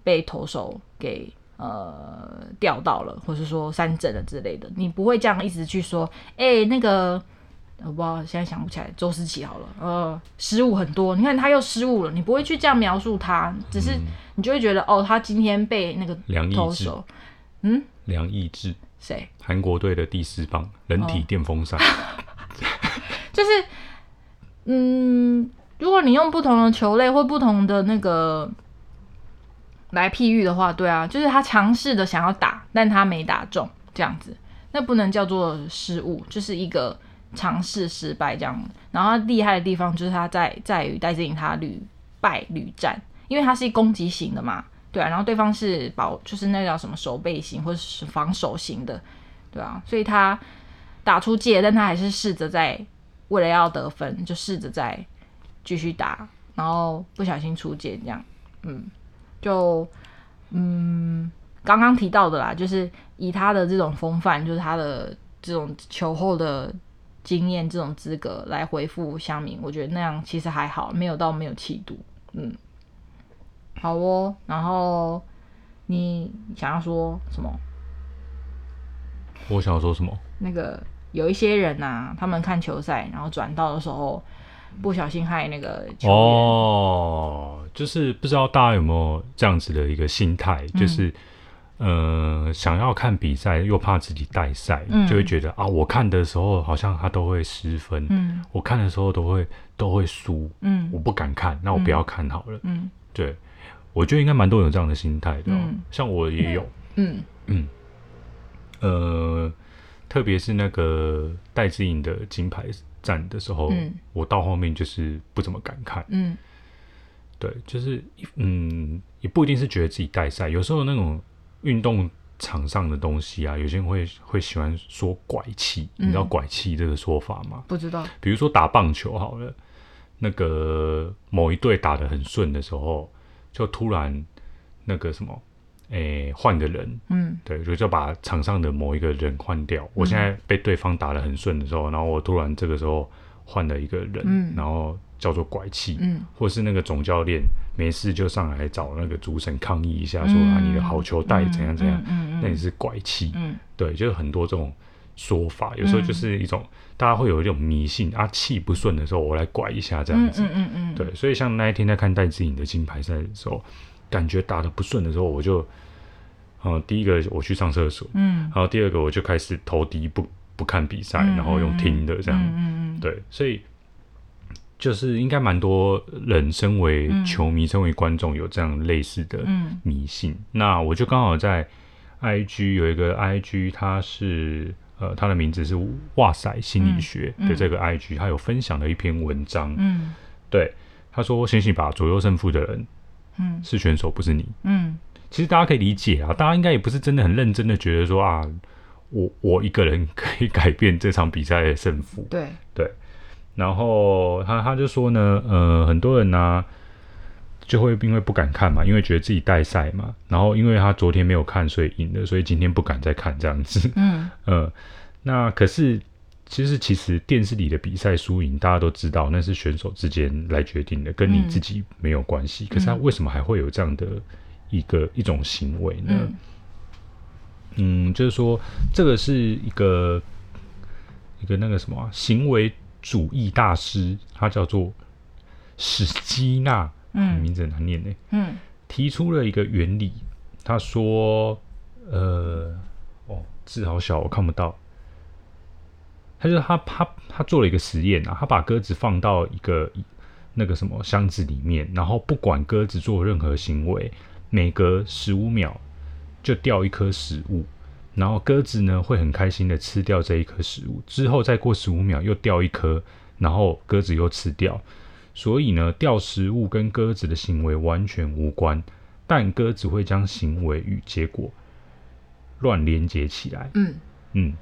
Speaker 2: 被投手给。呃，掉到了，或是说三振了之类的，你不会这样一直去说，哎、欸，那个我不知道，现在想不起来，周思琪好了，呃，失误很多，你看他又失误了，你不会去这样描述他，只是你就会觉得，哦，他今天被那个投手，嗯，
Speaker 1: 梁毅志，
Speaker 2: 谁？
Speaker 1: 韩国队的第四棒，人体电风扇，哦、<laughs>
Speaker 2: 就是，嗯，如果你用不同的球类或不同的那个。来譬喻的话，对啊，就是他尝试的想要打，但他没打中，这样子，那不能叫做失误，就是一个尝试失败这样。然后他厉害的地方就是他在在于戴志颖他屡败屡战，因为他是攻击型的嘛，对啊，然后对方是保，就是那叫什么守备型或者是防守型的，对啊，所以他打出界，但他还是试着在为了要得分，就试着在继续打，然后不小心出界这样，嗯，就嗯刚刚提到的啦，就是以他的这种风范，就是他的这种球后的。经验这种资格来回复乡民，我觉得那样其实还好，没有到没有气度。嗯，好哦。然后你想要说什么？
Speaker 1: 我想要说什么？
Speaker 2: 那个有一些人呐、啊，他们看球赛，然后转到的时候不小心害那个球员。
Speaker 1: 哦，就是不知道大家有没有这样子的一个心态，就是。嗯呃，想要看比赛又怕自己带赛，嗯，就会觉得啊，我看的时候好像他都会失分，嗯，我看的时候都会都会输，嗯，我不敢看，那我不要看好了，嗯，对，我觉得应该蛮多人有这样的心态的，嗯，像我也有，嗯。嗯，呃，特别是那个戴志颖的金牌战的时候，嗯，我到后面就是不怎么敢看，嗯，对，就是嗯，也不一定是觉得自己带赛，有时候那种。运动场上的东西啊，有些人会会喜欢说拐气，嗯，你知道拐气这个说法吗？
Speaker 2: 不知道。
Speaker 1: 比如说打棒球好了，那个某一队打得很顺的时候，就突然那个什么，诶、欸，换个人，嗯，对，就就把场上的某一个人换掉，嗯。我现在被对方打得很顺的时候，然后我突然这个时候换了一个人，嗯，然后。叫做拐气，嗯，或是那个总教练没事就上来找那个主审抗议一下，说、嗯、啊你的好球带怎样怎样，嗯嗯嗯、那也是拐气，嗯，对，就是很多这种说法，有时候就是一种、嗯、大家会有一种迷信啊，气不顺的时候我来拐一下这样子，嗯嗯嗯，对，所以像那一天在看戴资颖的金牌赛的时候，感觉打的不顺的时候，我就，呃，第一个我去上厕所，嗯，然后第二个我就开始投敌不不看比赛、嗯，然后用听的这样，嗯嗯，对，所以。就是应该蛮多人，身为球迷、嗯、身为观众，有这样类似的迷信。嗯、那我就刚好在 IG 有一个 IG，它是呃，它的名字是哇塞心理学的这个 IG，它、嗯、有分享了一篇文章。嗯，对，他说：“醒醒吧，左右胜负的人，嗯，是选手，不是你。”嗯，其实大家可以理解啊，大家应该也不是真的很认真的觉得说啊，我我一个人可以改变这场比赛的胜负。对对。然后他他就说呢，呃，很多人呢、啊、就会因为不敢看嘛，因为觉得自己带赛嘛。然后因为他昨天没有看，所以赢了，所以今天不敢再看这样子。嗯 <laughs> 呃，那可是其实其实电视里的比赛输赢大家都知道，那是选手之间来决定的，跟你自己没有关系。嗯、可是他为什么还会有这样的一个一种行为呢？嗯，嗯就是说这个是一个一个那个什么、啊、行为。主义大师，他叫做史基纳，嗯，名字很难念呢，嗯，提出了一个原理，他说，呃，哦，字好小，我看不到。他就他他他做了一个实验啊，他把鸽子放到一个那个什么箱子里面，然后不管鸽子做任何行为，每隔十五秒就掉一颗食物。然后鸽子呢会很开心的吃掉这一颗食物，之后再过十五秒又掉一颗，然后鸽子又吃掉。所以呢，掉食物跟鸽子的行为完全无关，但鸽子会将行为与结果乱连接起来。嗯嗯，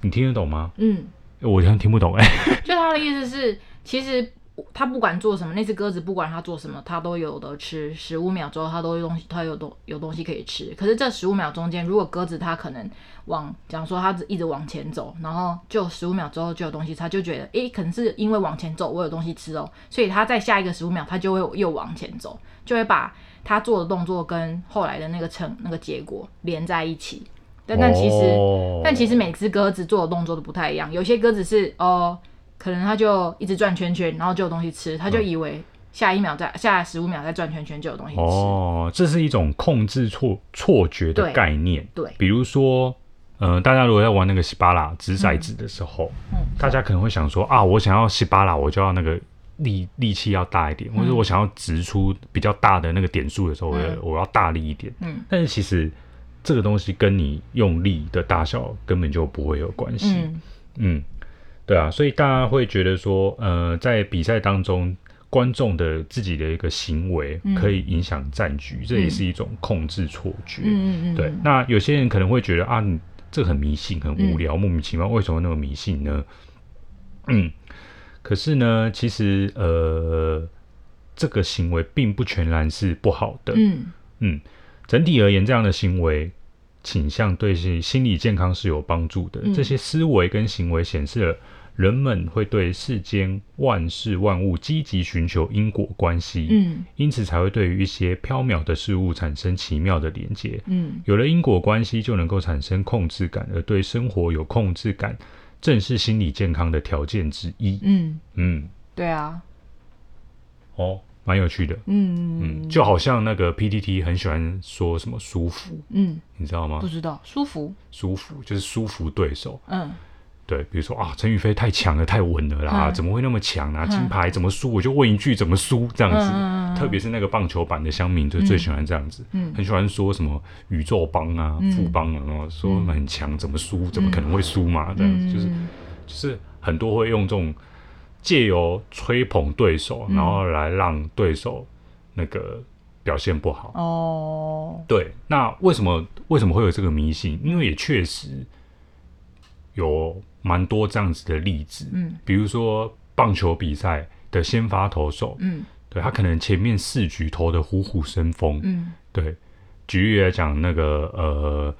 Speaker 1: 你听得懂吗？嗯，我好像听不懂哎。<laughs>
Speaker 2: 就他的意思是，其实。他不管做什么，那只鸽子不管它做什么，它都有的吃。十五秒之后，它都有东西，它有东有东西可以吃。可是这十五秒中间，如果鸽子它可能往，假如说它一直往前走，然后就十五秒之后就有东西，它就觉得，诶，可能是因为往前走，我有东西吃哦，所以它在下一个十五秒，它就会又往前走，就会把它做的动作跟后来的那个成那个结果连在一起。但但其实，哦、但其实每只鸽子做的动作都不太一样，有些鸽子是哦。可能他就一直转圈圈，然后就有东西吃，他就以为下一秒再、嗯、下十五秒再转圈圈就有东西吃。
Speaker 1: 哦，这是一种控制错错觉的概念。对，对比如说，呃，大家如果在玩那个西巴拉掷骰子的时候，嗯，大家可能会想说啊，我想要西巴拉，我就要那个力力气要大一点，嗯、或者我想要掷出比较大的那个点数的时候，嗯、我要大力一点。嗯，但是其实这个东西跟你用力的大小根本就不会有关系。嗯。嗯对啊，所以大家会觉得说，呃，在比赛当中，观众的自己的一个行为可以影响战局，嗯、这也是一种控制错觉。嗯嗯对，那有些人可能会觉得啊，这很迷信，很无聊，嗯、莫名其妙，为什么那么迷信呢？嗯，可是呢，其实呃，这个行为并不全然是不好的。嗯嗯，整体而言，这样的行为倾向对心理健康是有帮助的。嗯、这些思维跟行为显示了。人们会对世间万事万物积极寻求因果关系，嗯，因此才会对于一些飘渺的事物产生奇妙的连接，嗯，有了因果关系就能够产生控制感，而对生活有控制感，正是心理健康的条件之一，嗯。嗯，
Speaker 2: 对啊，
Speaker 1: 哦，蛮有趣的，嗯。嗯，就好像那个 PTT 很喜欢说什么舒服，嗯，你知道吗？
Speaker 2: 不知道，舒服，
Speaker 1: 舒服就是舒服对手，嗯。对，比如说啊，陈雨菲太强了，太稳了啦，嗯、怎么会那么强啊？金牌怎么输？我就问一句，怎么输？这样子，嗯、特别是那个棒球版的乡民，就最喜欢这样子，嗯、很喜欢说什么宇宙帮啊、富帮啊，然后说很强，怎么输？怎么可能会输嘛？这样子，就是就是很多会用这种借由吹捧对手，然后来让对手那个表现不好。哦，对，那为什么为什么会有这个迷信？因为也确实有。蛮多这样子的例子，嗯，比如说棒球比赛的先发投手，嗯，对他可能前面四局投的虎虎生风，嗯，对，举例来讲，那个呃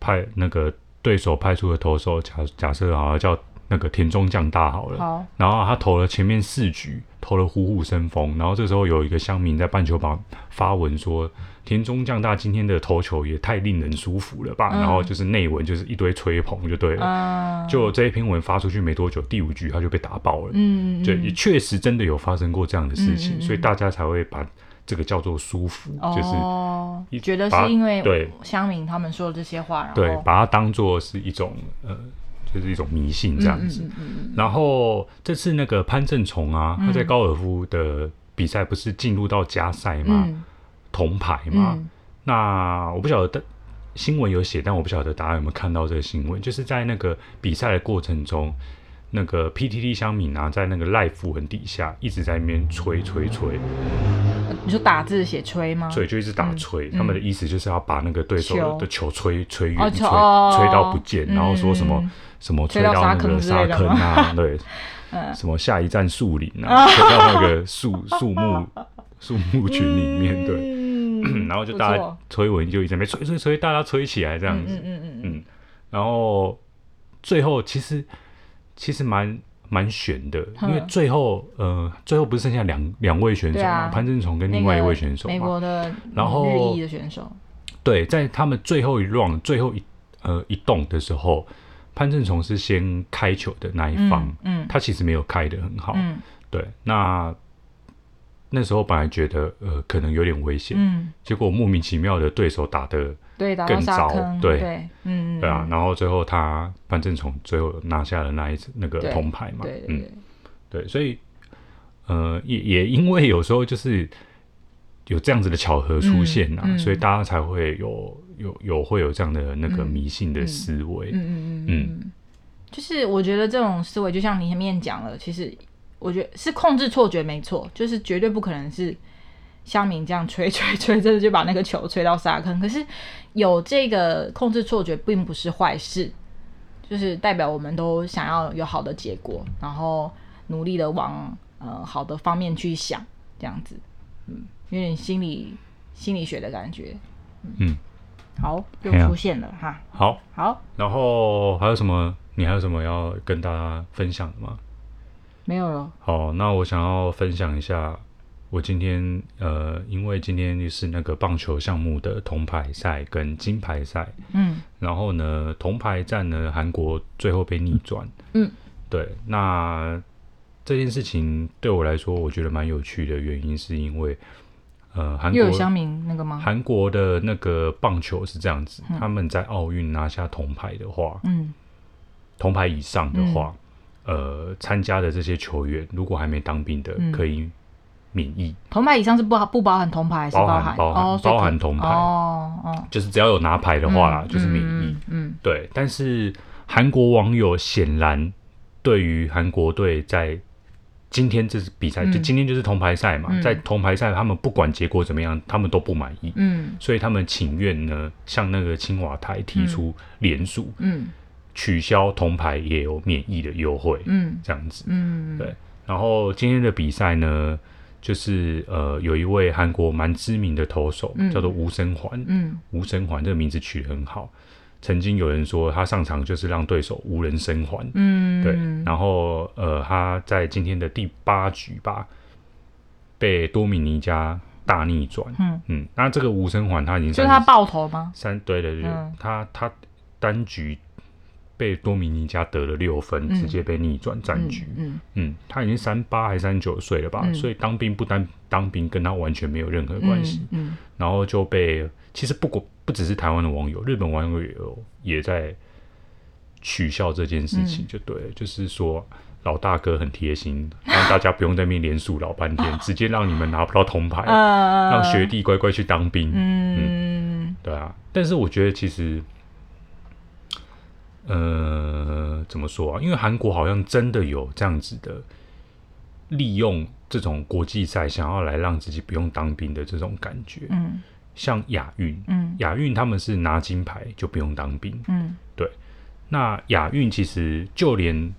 Speaker 1: 派那个对手派出的投手，假假设好像叫。那个田中将大好了，好，然后他投了前面四局，投了虎虎生风，然后这时候有一个乡民在棒球榜发文说，田中将大今天的投球也太令人舒服了吧，嗯、然后就是内文就是一堆吹捧就对了，嗯、就这一篇文发出去没多久，第五局他就被打爆了，嗯，对，也确实真的有发生过这样的事情，嗯、所以大家才会把这个叫做舒服，嗯、就是
Speaker 2: 哦，觉得是因为对。乡民他们说的这些话，
Speaker 1: 对，把它当做是一种呃。就是一种迷信这样子，嗯嗯嗯、然后这次那个潘正崇啊，嗯、他在高尔夫的比赛不是进入到加赛吗？嗯、铜牌嘛。嗯、那我不晓得新闻有写，但我不晓得大家有没有看到这个新闻，就是在那个比赛的过程中，那个 PTT 香米啊，在那个 live 文底下一直在那边吹吹吹。
Speaker 2: 你说打字写吹吗？
Speaker 1: 对，就一直打吹。嗯、他们的意思就是要把那个对手的球吹吹远，吹吹到不见，嗯、然后说什么。什么吹到那个沙坑啊？对，什么下一站树林啊？<laughs> 吹到那个树树木树木群里面，对，<clears throat> 然后就大家吹文就一直没吹吹吹，大家吹起来这样子，嗯嗯嗯，然后最后其实其实蛮蛮悬的，因为最后呃最后不是剩下两两位选手嘛，潘正崇跟另外一位选手，
Speaker 2: 美国的
Speaker 1: 然后
Speaker 2: 日裔的选手，
Speaker 1: 对，在他们最后一 round 最后一呃一动的时候。潘正崇是先开球的那一方，嗯，嗯，他其实没有开的很好，嗯，对。那那时候本来觉得呃可能有点危险，嗯，结果莫名其妙的对手打得更糟，对，对，嗯，对啊。然后最后他潘政琮最后拿下了那一次那个铜牌嘛，对，对，对，嗯，对。所以呃也也因为有时候就是有这样子的巧合出现呐，嗯嗯，所以大家才会有。有有会有这样的那个迷信的思维，嗯嗯嗯嗯，
Speaker 2: 就是我觉得这种思维，就像你前面讲了，其实我觉得是控制错觉没错，就是绝对不可能是乡民这样吹吹吹，真的就把那个球吹到沙坑。可是有这个控制错觉，并不是坏事，就是代表我们都想要有好的结果，然后努力的往呃好的方面去想，这样子，嗯，有点心理心理学的感觉，嗯。嗯好，又出现了哈。
Speaker 1: 好，
Speaker 2: 好，
Speaker 1: 然后还有什么？你还有什么要跟大家分享的吗？
Speaker 2: 没有了。
Speaker 1: 好，那我想要分享一下，我今天呃，因为今天是那个棒球项目的铜牌赛跟金牌赛，嗯，然后呢，铜牌战呢，韩国最后被逆转，嗯，对，那这件事情对我来说，我觉得蛮有趣的原因是因为。呃，韩国又有乡民那个吗？韩国的那个棒球是这样子，嗯、他们在奥运拿下铜牌的话，嗯，铜牌以上的话，嗯、呃，参加的这些球员如果还没当兵的，可以免疫。铜
Speaker 2: 牌以上是不不包含铜牌，
Speaker 1: 包含包含包含铜牌。哦哦，就是只要有拿牌的话，嗯、就是免疫。嗯，嗯。对。但是韩国网友显然对于韩国队在今天这次比赛，就今天就是铜牌赛嘛，嗯、在铜牌赛他们不管结果怎么样，他们都不满意，
Speaker 2: 嗯，
Speaker 1: 所以他们请愿呢，向那个青瓦台提出联署，
Speaker 2: 嗯，
Speaker 1: 取消铜牌也有免疫的优惠，
Speaker 2: 嗯，
Speaker 1: 这样子，
Speaker 2: 嗯，
Speaker 1: 对。然后今天的比赛呢，就是呃，有一位韩国蛮知名的投手，嗯、叫做吴生环，
Speaker 2: 嗯，
Speaker 1: 吴生环这个名字取得很好。曾经有人说他上场就是让对手无人生还，
Speaker 2: 嗯，
Speaker 1: 对。然后呃，他在今天的第八局吧，被多米尼加大逆转，
Speaker 2: 嗯。
Speaker 1: 嗯。那这个吴生环他已经
Speaker 2: 就是他爆头吗？
Speaker 1: 三对对对，嗯、他他单局被多米尼加得了六分，嗯、直接被逆转战局，
Speaker 2: 嗯
Speaker 1: 他已经三八还是三九岁了吧？
Speaker 2: 嗯、
Speaker 1: 所以当兵不单当兵跟他完全没有任何关系，
Speaker 2: 嗯，嗯
Speaker 1: 然后就被其实不过。不只是台湾的网友，日本网友也在取笑这件事情，就对，嗯、就是说老大哥很贴心，让大家不用在那边连署老半天，<laughs> 直接让你们拿不到铜牌，
Speaker 2: 呃、
Speaker 1: 让学弟乖乖去当兵。
Speaker 2: 嗯，
Speaker 1: 嗯，对啊。但是我觉得其实，呃，怎么说啊？因为韩国好像真的有这样子的利用这种国际赛，想要来让自己不用当兵的这种感觉。
Speaker 2: 嗯。
Speaker 1: 像亚运，
Speaker 2: 嗯，
Speaker 1: 亚运他们是拿金牌就不用当兵，
Speaker 2: 嗯，
Speaker 1: 对。那亚运其实就连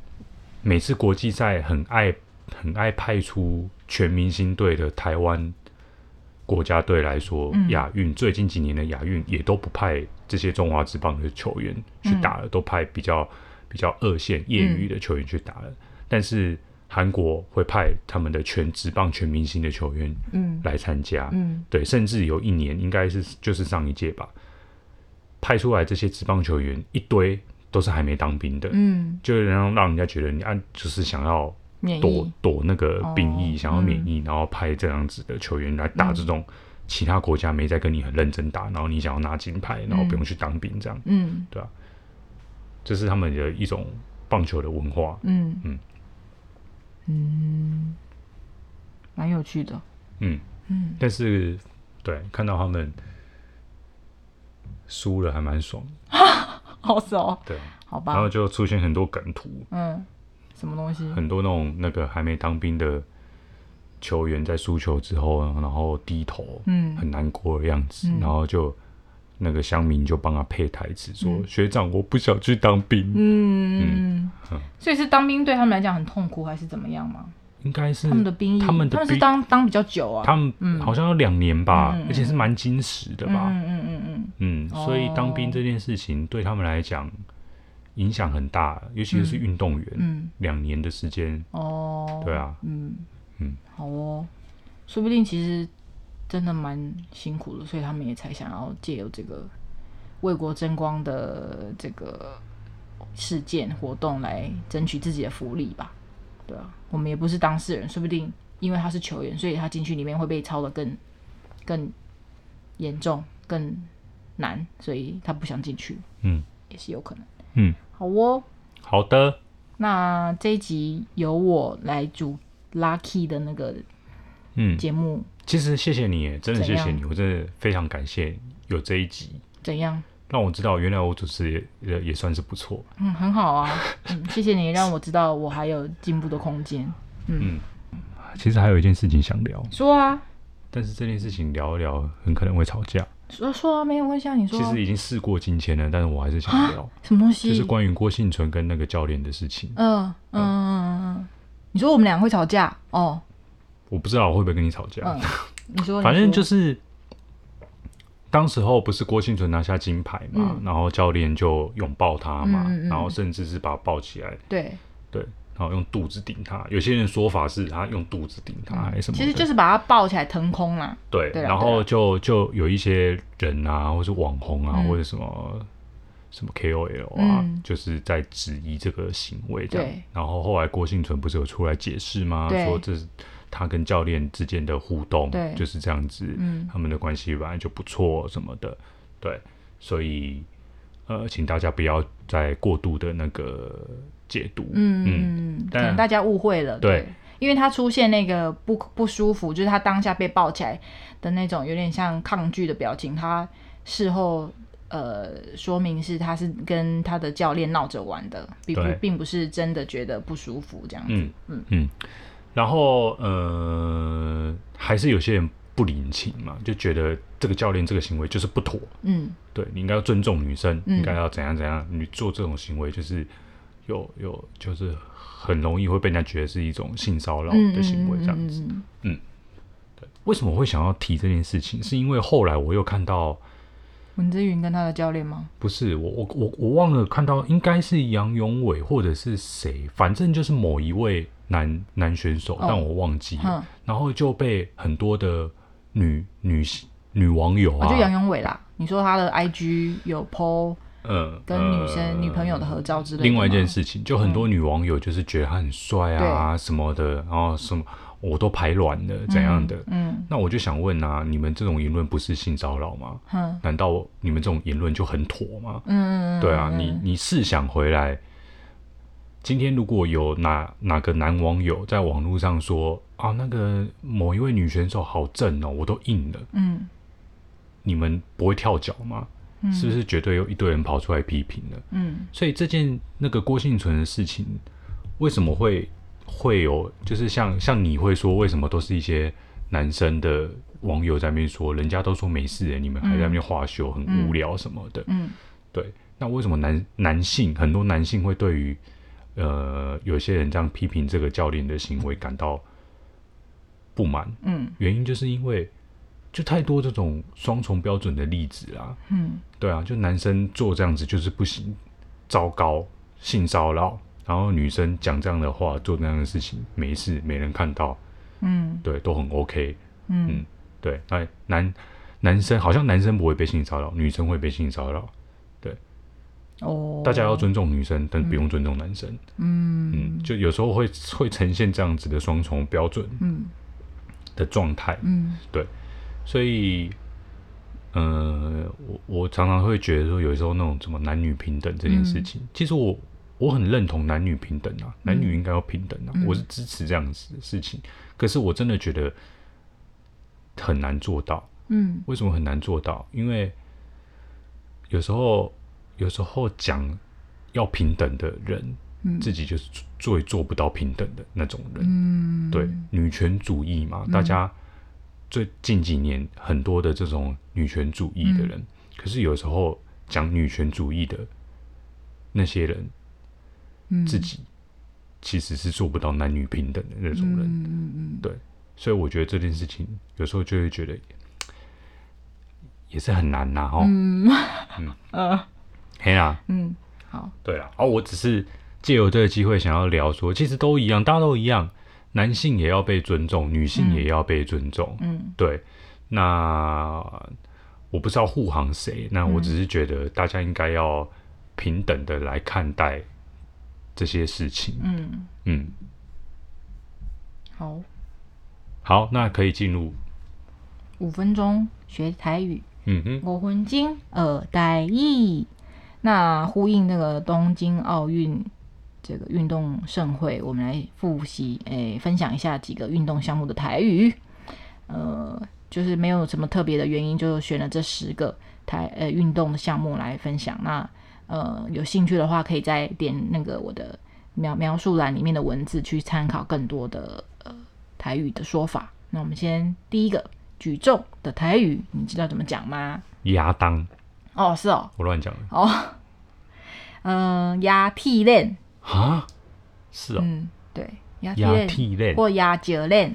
Speaker 1: 每次国际赛很爱很爱派出全明星队的台湾国家队来说，
Speaker 2: 嗯、
Speaker 1: 亚运最近几年的亚运也都不派这些中华职棒的球员去打了，嗯、都派比较比较二线业余的球员去打了，嗯、但是。韩国会派他们的全职棒全明星的球员，嗯，来参加，
Speaker 2: 嗯，
Speaker 1: 对，甚至有一年应该是就是上一届吧，派出来这些职棒球员一堆都是还没当兵的，
Speaker 2: 嗯，
Speaker 1: 就让让人家觉得你按就是想要躲躲那个兵役，想要免疫，然后派这样子的球员来打这种其他国家没在跟你很认真打，然后你想要拿金牌，然后不用去当兵这样，
Speaker 2: 嗯，
Speaker 1: 对啊，这是他们的一种棒球的文化，
Speaker 2: 嗯。
Speaker 1: 嗯。
Speaker 2: 嗯，蛮有趣的。
Speaker 1: 嗯。
Speaker 2: 嗯，
Speaker 1: 但是对看到他们输了还蛮爽，<laughs>
Speaker 2: 好爽。
Speaker 1: 对，
Speaker 2: 好吧。
Speaker 1: 然后就出现很多梗图。
Speaker 2: 嗯，什么东西？
Speaker 1: 很多那种那个还没当兵的球员在输球之后，然后低头，嗯，很难过的样子，
Speaker 2: 嗯、
Speaker 1: 然后就那个乡民就帮他配台词说：“
Speaker 2: 嗯、
Speaker 1: 学长，我不想去当兵。”
Speaker 2: 嗯嗯。嗯所以是当兵对他们来讲很痛苦，还是怎么样吗？
Speaker 1: 应该是
Speaker 2: 他们的兵役，
Speaker 1: 他们的
Speaker 2: 他们是当当比较久啊，
Speaker 1: 他们好像有两年吧，
Speaker 2: 嗯、
Speaker 1: 而且是蛮矜持的吧。
Speaker 2: 嗯嗯嗯嗯
Speaker 1: 嗯，所以当兵这件事情对他们来讲影响很大，尤其是运动员，
Speaker 2: 嗯，
Speaker 1: 两年的时间
Speaker 2: 哦，
Speaker 1: 对啊，
Speaker 2: 嗯
Speaker 1: 嗯，
Speaker 2: 好哦，说不定其实真的蛮辛苦的，所以他们也才想要借由这个为国争光的这个。事件活动来争取自己的福利吧，对啊，我们也不是当事人，说不定因为他是球员，所以他进去里面会被抄的更更严重、更难，所以他不想进去，
Speaker 1: 嗯，
Speaker 2: 也是有可能，
Speaker 1: 嗯，
Speaker 2: 好哦，
Speaker 1: 好的，
Speaker 2: 那这一集由我来主 Lucky 的那个嗯节目，
Speaker 1: 其实谢谢你，真的谢谢你，我真的非常感谢有这一集，
Speaker 2: 怎样？
Speaker 1: 让我知道，原来我主持也也也算是不错。
Speaker 2: 嗯，很好啊。<laughs> 嗯，谢谢你让我知道我还有进步的空间。嗯，
Speaker 1: 嗯，其实还有一件事情想聊。
Speaker 2: 说啊。
Speaker 1: 但是这件事情聊一聊，很可能会吵架。
Speaker 2: 说说啊，没有关系啊，你说。
Speaker 1: 其实已经事过境迁了，但是我还是想聊。
Speaker 2: 什么东西？
Speaker 1: 就是关于郭幸存跟那个教练的事情。
Speaker 2: 嗯嗯嗯嗯。你说我们俩会吵架？哦。
Speaker 1: 我不知道我会不会跟你吵架。
Speaker 2: 嗯。你说。<laughs>
Speaker 1: 反正就是。当时候不是郭幸存拿下金牌嘛，嗯、然后教练就拥抱他嘛，然后甚至是把他抱起来，
Speaker 2: 对
Speaker 1: 对，然后用肚子顶他。有些人说法是他用肚子顶他，还是什么？
Speaker 2: 其实就是把他抱起来腾空啦。
Speaker 1: 对，
Speaker 2: 对啦
Speaker 1: 然后就就有一些人啊，或是网红啊，嗯、或者什么什么 KOL 啊，嗯、就是在质疑这个行为这样。对然后后来郭婞淳不是有出来解释吗？对说这是。他跟教练之间的互动
Speaker 2: 对
Speaker 1: 就是这样子，
Speaker 2: 嗯、
Speaker 1: 他们的关系本来就不错什么的，对，所以呃，请大家不要再过度的那个解读，
Speaker 2: 嗯嗯，可能大家误会了，对，对，因为他出现那个不不舒服，就是他当下被抱起来的那种有点像抗拒的表情，他事后呃说明是他是跟他的教练闹着玩的，并不并不是真的觉得不舒服这样子，嗯嗯。
Speaker 1: 嗯。然后呃，还是有些人不领情嘛，就觉得这个教练这个行为就是不妥。
Speaker 2: 嗯，
Speaker 1: 对，你应该要尊重女生，
Speaker 2: 嗯。
Speaker 1: 应该要怎样怎样，你做这种行为就是有有就是很容易会被人家觉得是一种性骚扰的行为这样子。
Speaker 2: 嗯嗯嗯
Speaker 1: 嗯，对。为什么我会想要提这件事情？是因为后来我又看到。
Speaker 2: 文之云跟他的教练吗？
Speaker 1: 不是，我我我我忘了看到，应该是杨永伟或者是谁，反正就是某一位男男选手，
Speaker 2: 哦、
Speaker 1: 但我忘记了。
Speaker 2: 嗯、
Speaker 1: 然后就被很多的女女女网友啊，
Speaker 2: 哦、就杨永伟啦。你说他的 IG 有 po
Speaker 1: 嗯
Speaker 2: 跟女生、呃、女朋友的合照之类的。
Speaker 1: 另外一件事情，就很多女网友就是觉得他很帅啊什么的，然后什么。我都排卵了，怎样的？
Speaker 2: 嗯，嗯，
Speaker 1: 那我就想问啊，你们这种言论不是性骚扰吗？
Speaker 2: 嗯，
Speaker 1: 难道你们这种言论就很妥吗？
Speaker 2: 嗯，
Speaker 1: 对啊，你你试想回来，今天如果有哪哪个男网友在网络上说啊，那个某一位女选手好正哦，我都硬了，
Speaker 2: 嗯，
Speaker 1: 你们不会跳脚吗？
Speaker 2: 嗯，
Speaker 1: 是不是绝对有一堆人跑出来批评了？
Speaker 2: 嗯，
Speaker 1: 所以这件那个郭幸存的事情，为什么会？会有，就是像像你会说，为什么都是一些男生的网友在那边说，人家都说没事，你们还在那边花秀，嗯、很无聊什么的。
Speaker 2: 嗯，
Speaker 1: 对。那为什么男男性很多男性会对于呃有些人这样批评这个教练的行为感到不满？
Speaker 2: 嗯，
Speaker 1: 原因就是因为就太多这种双重标准的例子啦。
Speaker 2: 嗯，
Speaker 1: 对啊，就男生做这样子就是不行，糟糕，性骚扰。然后女生讲这样的话，做那样的事情，没事，没人看到，
Speaker 2: 嗯，
Speaker 1: 对，都很 OK，
Speaker 2: 嗯，
Speaker 1: 嗯，对，那男男生好像男生不会被性骚扰，女生会被性骚扰，对，
Speaker 2: 哦，
Speaker 1: 大家要尊重女生，但不用尊重男生，
Speaker 2: 嗯。
Speaker 1: 嗯，就有时候会会呈现这样子的双重标准，
Speaker 2: 嗯，
Speaker 1: 的状态，
Speaker 2: 嗯，
Speaker 1: 对，所以，呃，我我常常会觉得说，有时候那种什么男女平等这件事情，其实我。我很认同男女平等啊，男女应该要平等啊，嗯、我是支持这样子的事情。可是我真的觉得很难做到。
Speaker 2: 嗯，
Speaker 1: 为什么很难做到？因为有时候，有时候讲要平等的人，嗯、自己就是最做不到平等的那种人。
Speaker 2: 嗯，
Speaker 1: 对，女权主义嘛，嗯、大家最近几年很多的这种女权主义的人，嗯、可是有时候讲女权主义的那些人。嗯。自己其实是做不到男女平等的那种人，
Speaker 2: 嗯嗯嗯、
Speaker 1: 对，所以我觉得这件事情有时候就会觉得也是很难呐，哈，嗯。嗯。<laughs> 呃，嘿啦，
Speaker 2: 嗯，好，
Speaker 1: 对啦，哦，我只是借由这个机会想要聊说，其实都一样，大家都一样，男性也要被尊重，女性也要被尊重，
Speaker 2: 嗯，
Speaker 1: 对，那我不知道护航谁，那我只是觉得大家应该要平等的来看待。这些事情，
Speaker 2: 嗯。
Speaker 1: 嗯，
Speaker 2: 好，
Speaker 1: 好，那可以进入。
Speaker 2: 五分钟学台语，
Speaker 1: 嗯哼，
Speaker 2: 五分钟学台语。那呼应那个东京奥运这个运动盛会，我们来复习，诶，分享一下几个运动项目的台语。呃，就是没有什么特别的原因，就选了这十个台呃运动的项目来分享。那呃，有兴趣的话，可以再点那个我的描描述栏里面的文字去参考更多的呃台语的说法。那我们先第一个举重的台语，你知道怎么讲吗？
Speaker 1: 亚当。
Speaker 2: 哦，是哦，
Speaker 1: 我乱讲了。
Speaker 2: 哦，嗯、呃，压体链。
Speaker 1: 啊？是哦。
Speaker 2: 嗯，对，压
Speaker 1: 体链
Speaker 2: 或压脚链，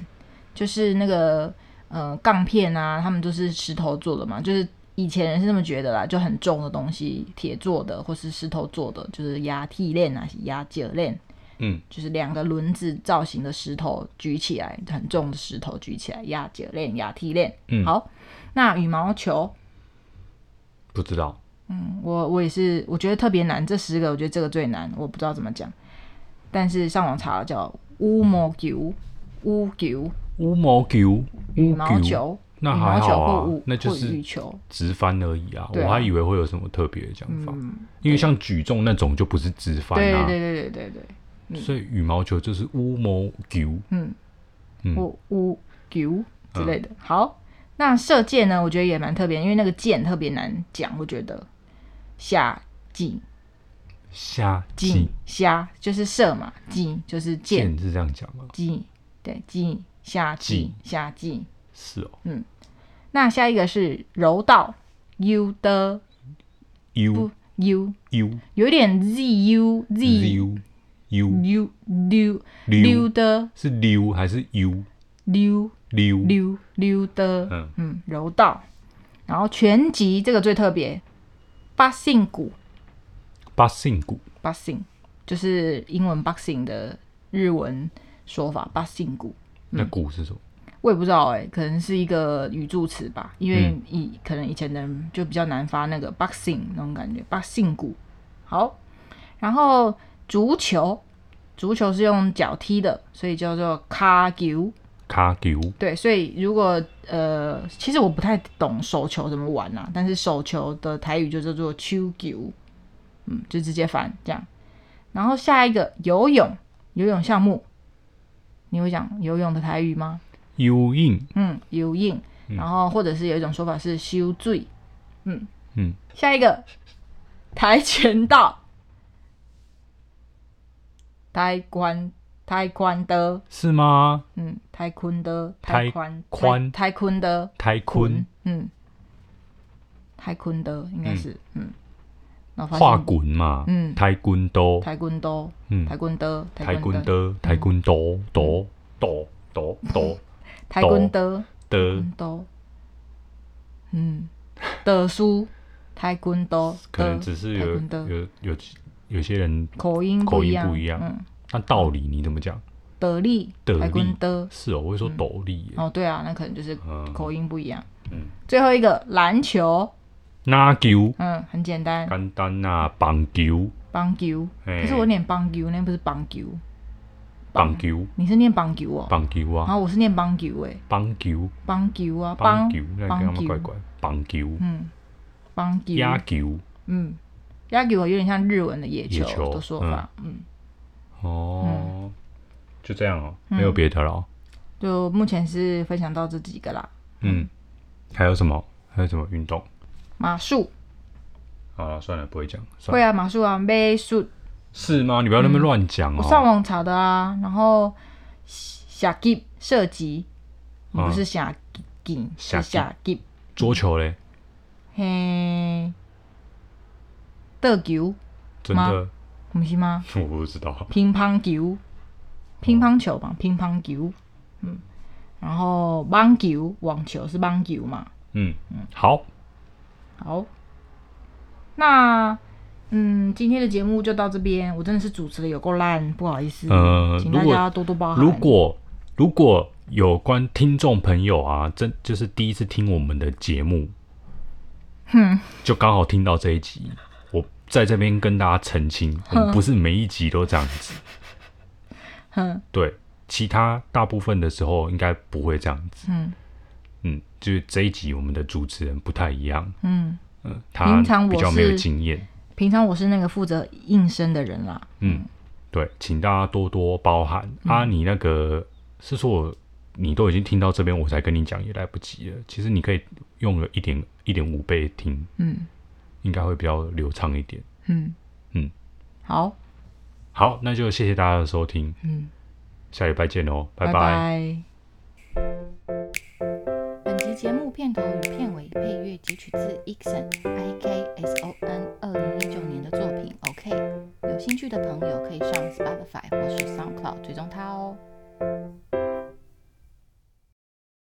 Speaker 2: 就是那个呃杠片啊，他们都是石头做的嘛，就是。以前人是这么觉得啦，就很重的东西，铁做的或是石头做的，就是压体链啊，压脚链，
Speaker 1: 嗯，
Speaker 2: 就是两个轮子造型的石头举起来，很重的石头举起来，压脚链、压梯链。
Speaker 1: 嗯，
Speaker 2: 好，那羽毛球
Speaker 1: 不知道，
Speaker 2: 嗯，我我也是，我觉得特别难，这十个我觉得这个最难，我不知道怎么讲，但是上网查了叫乌毛球，乌球，
Speaker 1: 乌毛球，
Speaker 2: 羽毛球。
Speaker 1: 那还好啊，那就是
Speaker 2: 羽球
Speaker 1: 直翻而已啊。我还以为会有什么特别的讲法，因为像举重那种就不是直翻啊。
Speaker 2: 对对对对对
Speaker 1: 所以羽毛球就是乌毛球，
Speaker 2: 嗯嗯，乌乌球之类的。好，那射箭呢？我觉得也蛮特别，因为那个箭特别难讲。我觉得下箭，
Speaker 1: 下箭，
Speaker 2: 下就是射嘛，箭就是箭，
Speaker 1: 是这样讲吗？
Speaker 2: 箭对，季夏季夏季
Speaker 1: 是哦。
Speaker 2: 嗯，那下一个是柔道，u 的。
Speaker 1: U
Speaker 2: u
Speaker 1: u
Speaker 2: 有点 z u z
Speaker 1: u u
Speaker 2: 溜溜溜的。
Speaker 1: 是溜还是 u
Speaker 2: 溜
Speaker 1: 溜
Speaker 2: 溜溜的。
Speaker 1: 嗯。
Speaker 2: 嗯柔道，然后拳击这个最特别，八胜鼓。
Speaker 1: 八胜鼓
Speaker 2: ，boxing 就是英文 boxing 的日文说法，八胜鼓。
Speaker 1: 那鼓是什么？
Speaker 2: 我也不知道哎、欸，可能是一个语助词吧，因为以、嗯、可能以前的人就比较难发那个 boxing 那种感觉，八胜鼓。好，然后足球，足球是用脚踢的，所以叫做卡球。
Speaker 1: 卡球。对，
Speaker 2: 所以如果呃，其实我不太懂手球怎么玩啊，但是手球的台语就叫做手球。嗯，就直接翻这样，然后下一个游泳，游泳项目，你会讲游泳的台语吗？
Speaker 1: 游泳，
Speaker 2: 嗯，游泳，然后或者是有一种说法是修醉，嗯。
Speaker 1: 嗯，
Speaker 2: 下一个跆拳道，跆拳跆拳的，
Speaker 1: 是吗？
Speaker 2: 嗯，太宽的，太宽。
Speaker 1: 宽，
Speaker 2: 太宽的，
Speaker 1: 太宽，
Speaker 2: 嗯，太宽的应该是，嗯。嗯。
Speaker 1: 画滚嘛，嗯，太滚多，
Speaker 2: 太滚多，嗯，跆拳道，
Speaker 1: 跆拳道，跆拳道，道，道，道，道，
Speaker 2: 跆拳道，
Speaker 1: 的，
Speaker 2: 多，嗯，的书，<laughs> 太滚多，
Speaker 1: 可能只是有有有有些人
Speaker 2: 口音
Speaker 1: 口音不一样，嗯，那道理你怎么讲？
Speaker 2: 得力，得力的，
Speaker 1: 是哦，我会说斗笠，
Speaker 2: 哦，对啊，那可能就是口音不一样，嗯，最后一个篮球。
Speaker 1: 篮球，
Speaker 2: 嗯，很简单，
Speaker 1: 简单啊，棒球，
Speaker 2: 棒球，可是我念棒球，那不是棒球，
Speaker 1: 棒球，
Speaker 2: 你是念棒球哦，
Speaker 1: 棒球啊，
Speaker 2: 然后我是念棒球诶，
Speaker 1: 棒球，
Speaker 2: 棒球啊，
Speaker 1: 棒球，棒。球，怪怪，棒球，
Speaker 2: 嗯，棒球，
Speaker 1: 野球，
Speaker 2: 嗯，野球有点像日文的野球的说法，嗯，
Speaker 1: 哦，就这样哦，没有别的了，
Speaker 2: 就目前是分享到这几个啦，
Speaker 1: 嗯，还有什么？还有什么运动？
Speaker 2: 马术，
Speaker 1: 好了，算了，不会讲。
Speaker 2: 会啊，马术啊，马术。
Speaker 1: 是吗？你不要那么乱讲哦。
Speaker 2: 我上网查的啊，然后射击射击，不是射击，是射击。
Speaker 1: 桌球嘞？
Speaker 2: 嘿，德球？
Speaker 1: 真的？
Speaker 2: 不是吗？<laughs>
Speaker 1: 我不知道。
Speaker 2: 乒乓球，乒乓球吧，乒乓球。嗯，然后网球，网球是网球嘛？
Speaker 1: 嗯嗯，好。
Speaker 2: 好，那嗯，今天的节目就到这边。我真的是主持的有够烂，不好意思，呃，请大家多多包涵。
Speaker 1: 如果如果有关听众朋友啊，真就是第一次听我们的节目，
Speaker 2: 哼，
Speaker 1: 就刚好听到这一集，我在这边跟大家澄清，我们不是每一集都这样子，
Speaker 2: 嗯，
Speaker 1: 对，其他大部分的时候应该不会这样子，
Speaker 2: 嗯。
Speaker 1: 嗯，就是这一集我们的主持人不太一样。
Speaker 2: 嗯
Speaker 1: 嗯，呃、他比较没有经验。
Speaker 2: 平常我是那个负责应声的人啦。
Speaker 1: 嗯，对，请大家多多包涵。嗯、啊，你那个是说我你都已经听到这边，我才跟你讲也来不及了。其实你可以用个一点一点五倍听，
Speaker 2: 嗯，
Speaker 1: 应该会比较流畅一点。
Speaker 2: 嗯
Speaker 1: 嗯，
Speaker 2: 好，
Speaker 1: 好，那就谢谢大家的收听。
Speaker 2: 嗯，
Speaker 1: 下礼拜见哦，拜拜。
Speaker 2: 拜拜。节目片头与片尾配乐截取自 Ikson I K S O N 二零一九年的作品。OK，有兴趣的朋友可以上 Spotify 或是 SoundCloud 追踪他哦。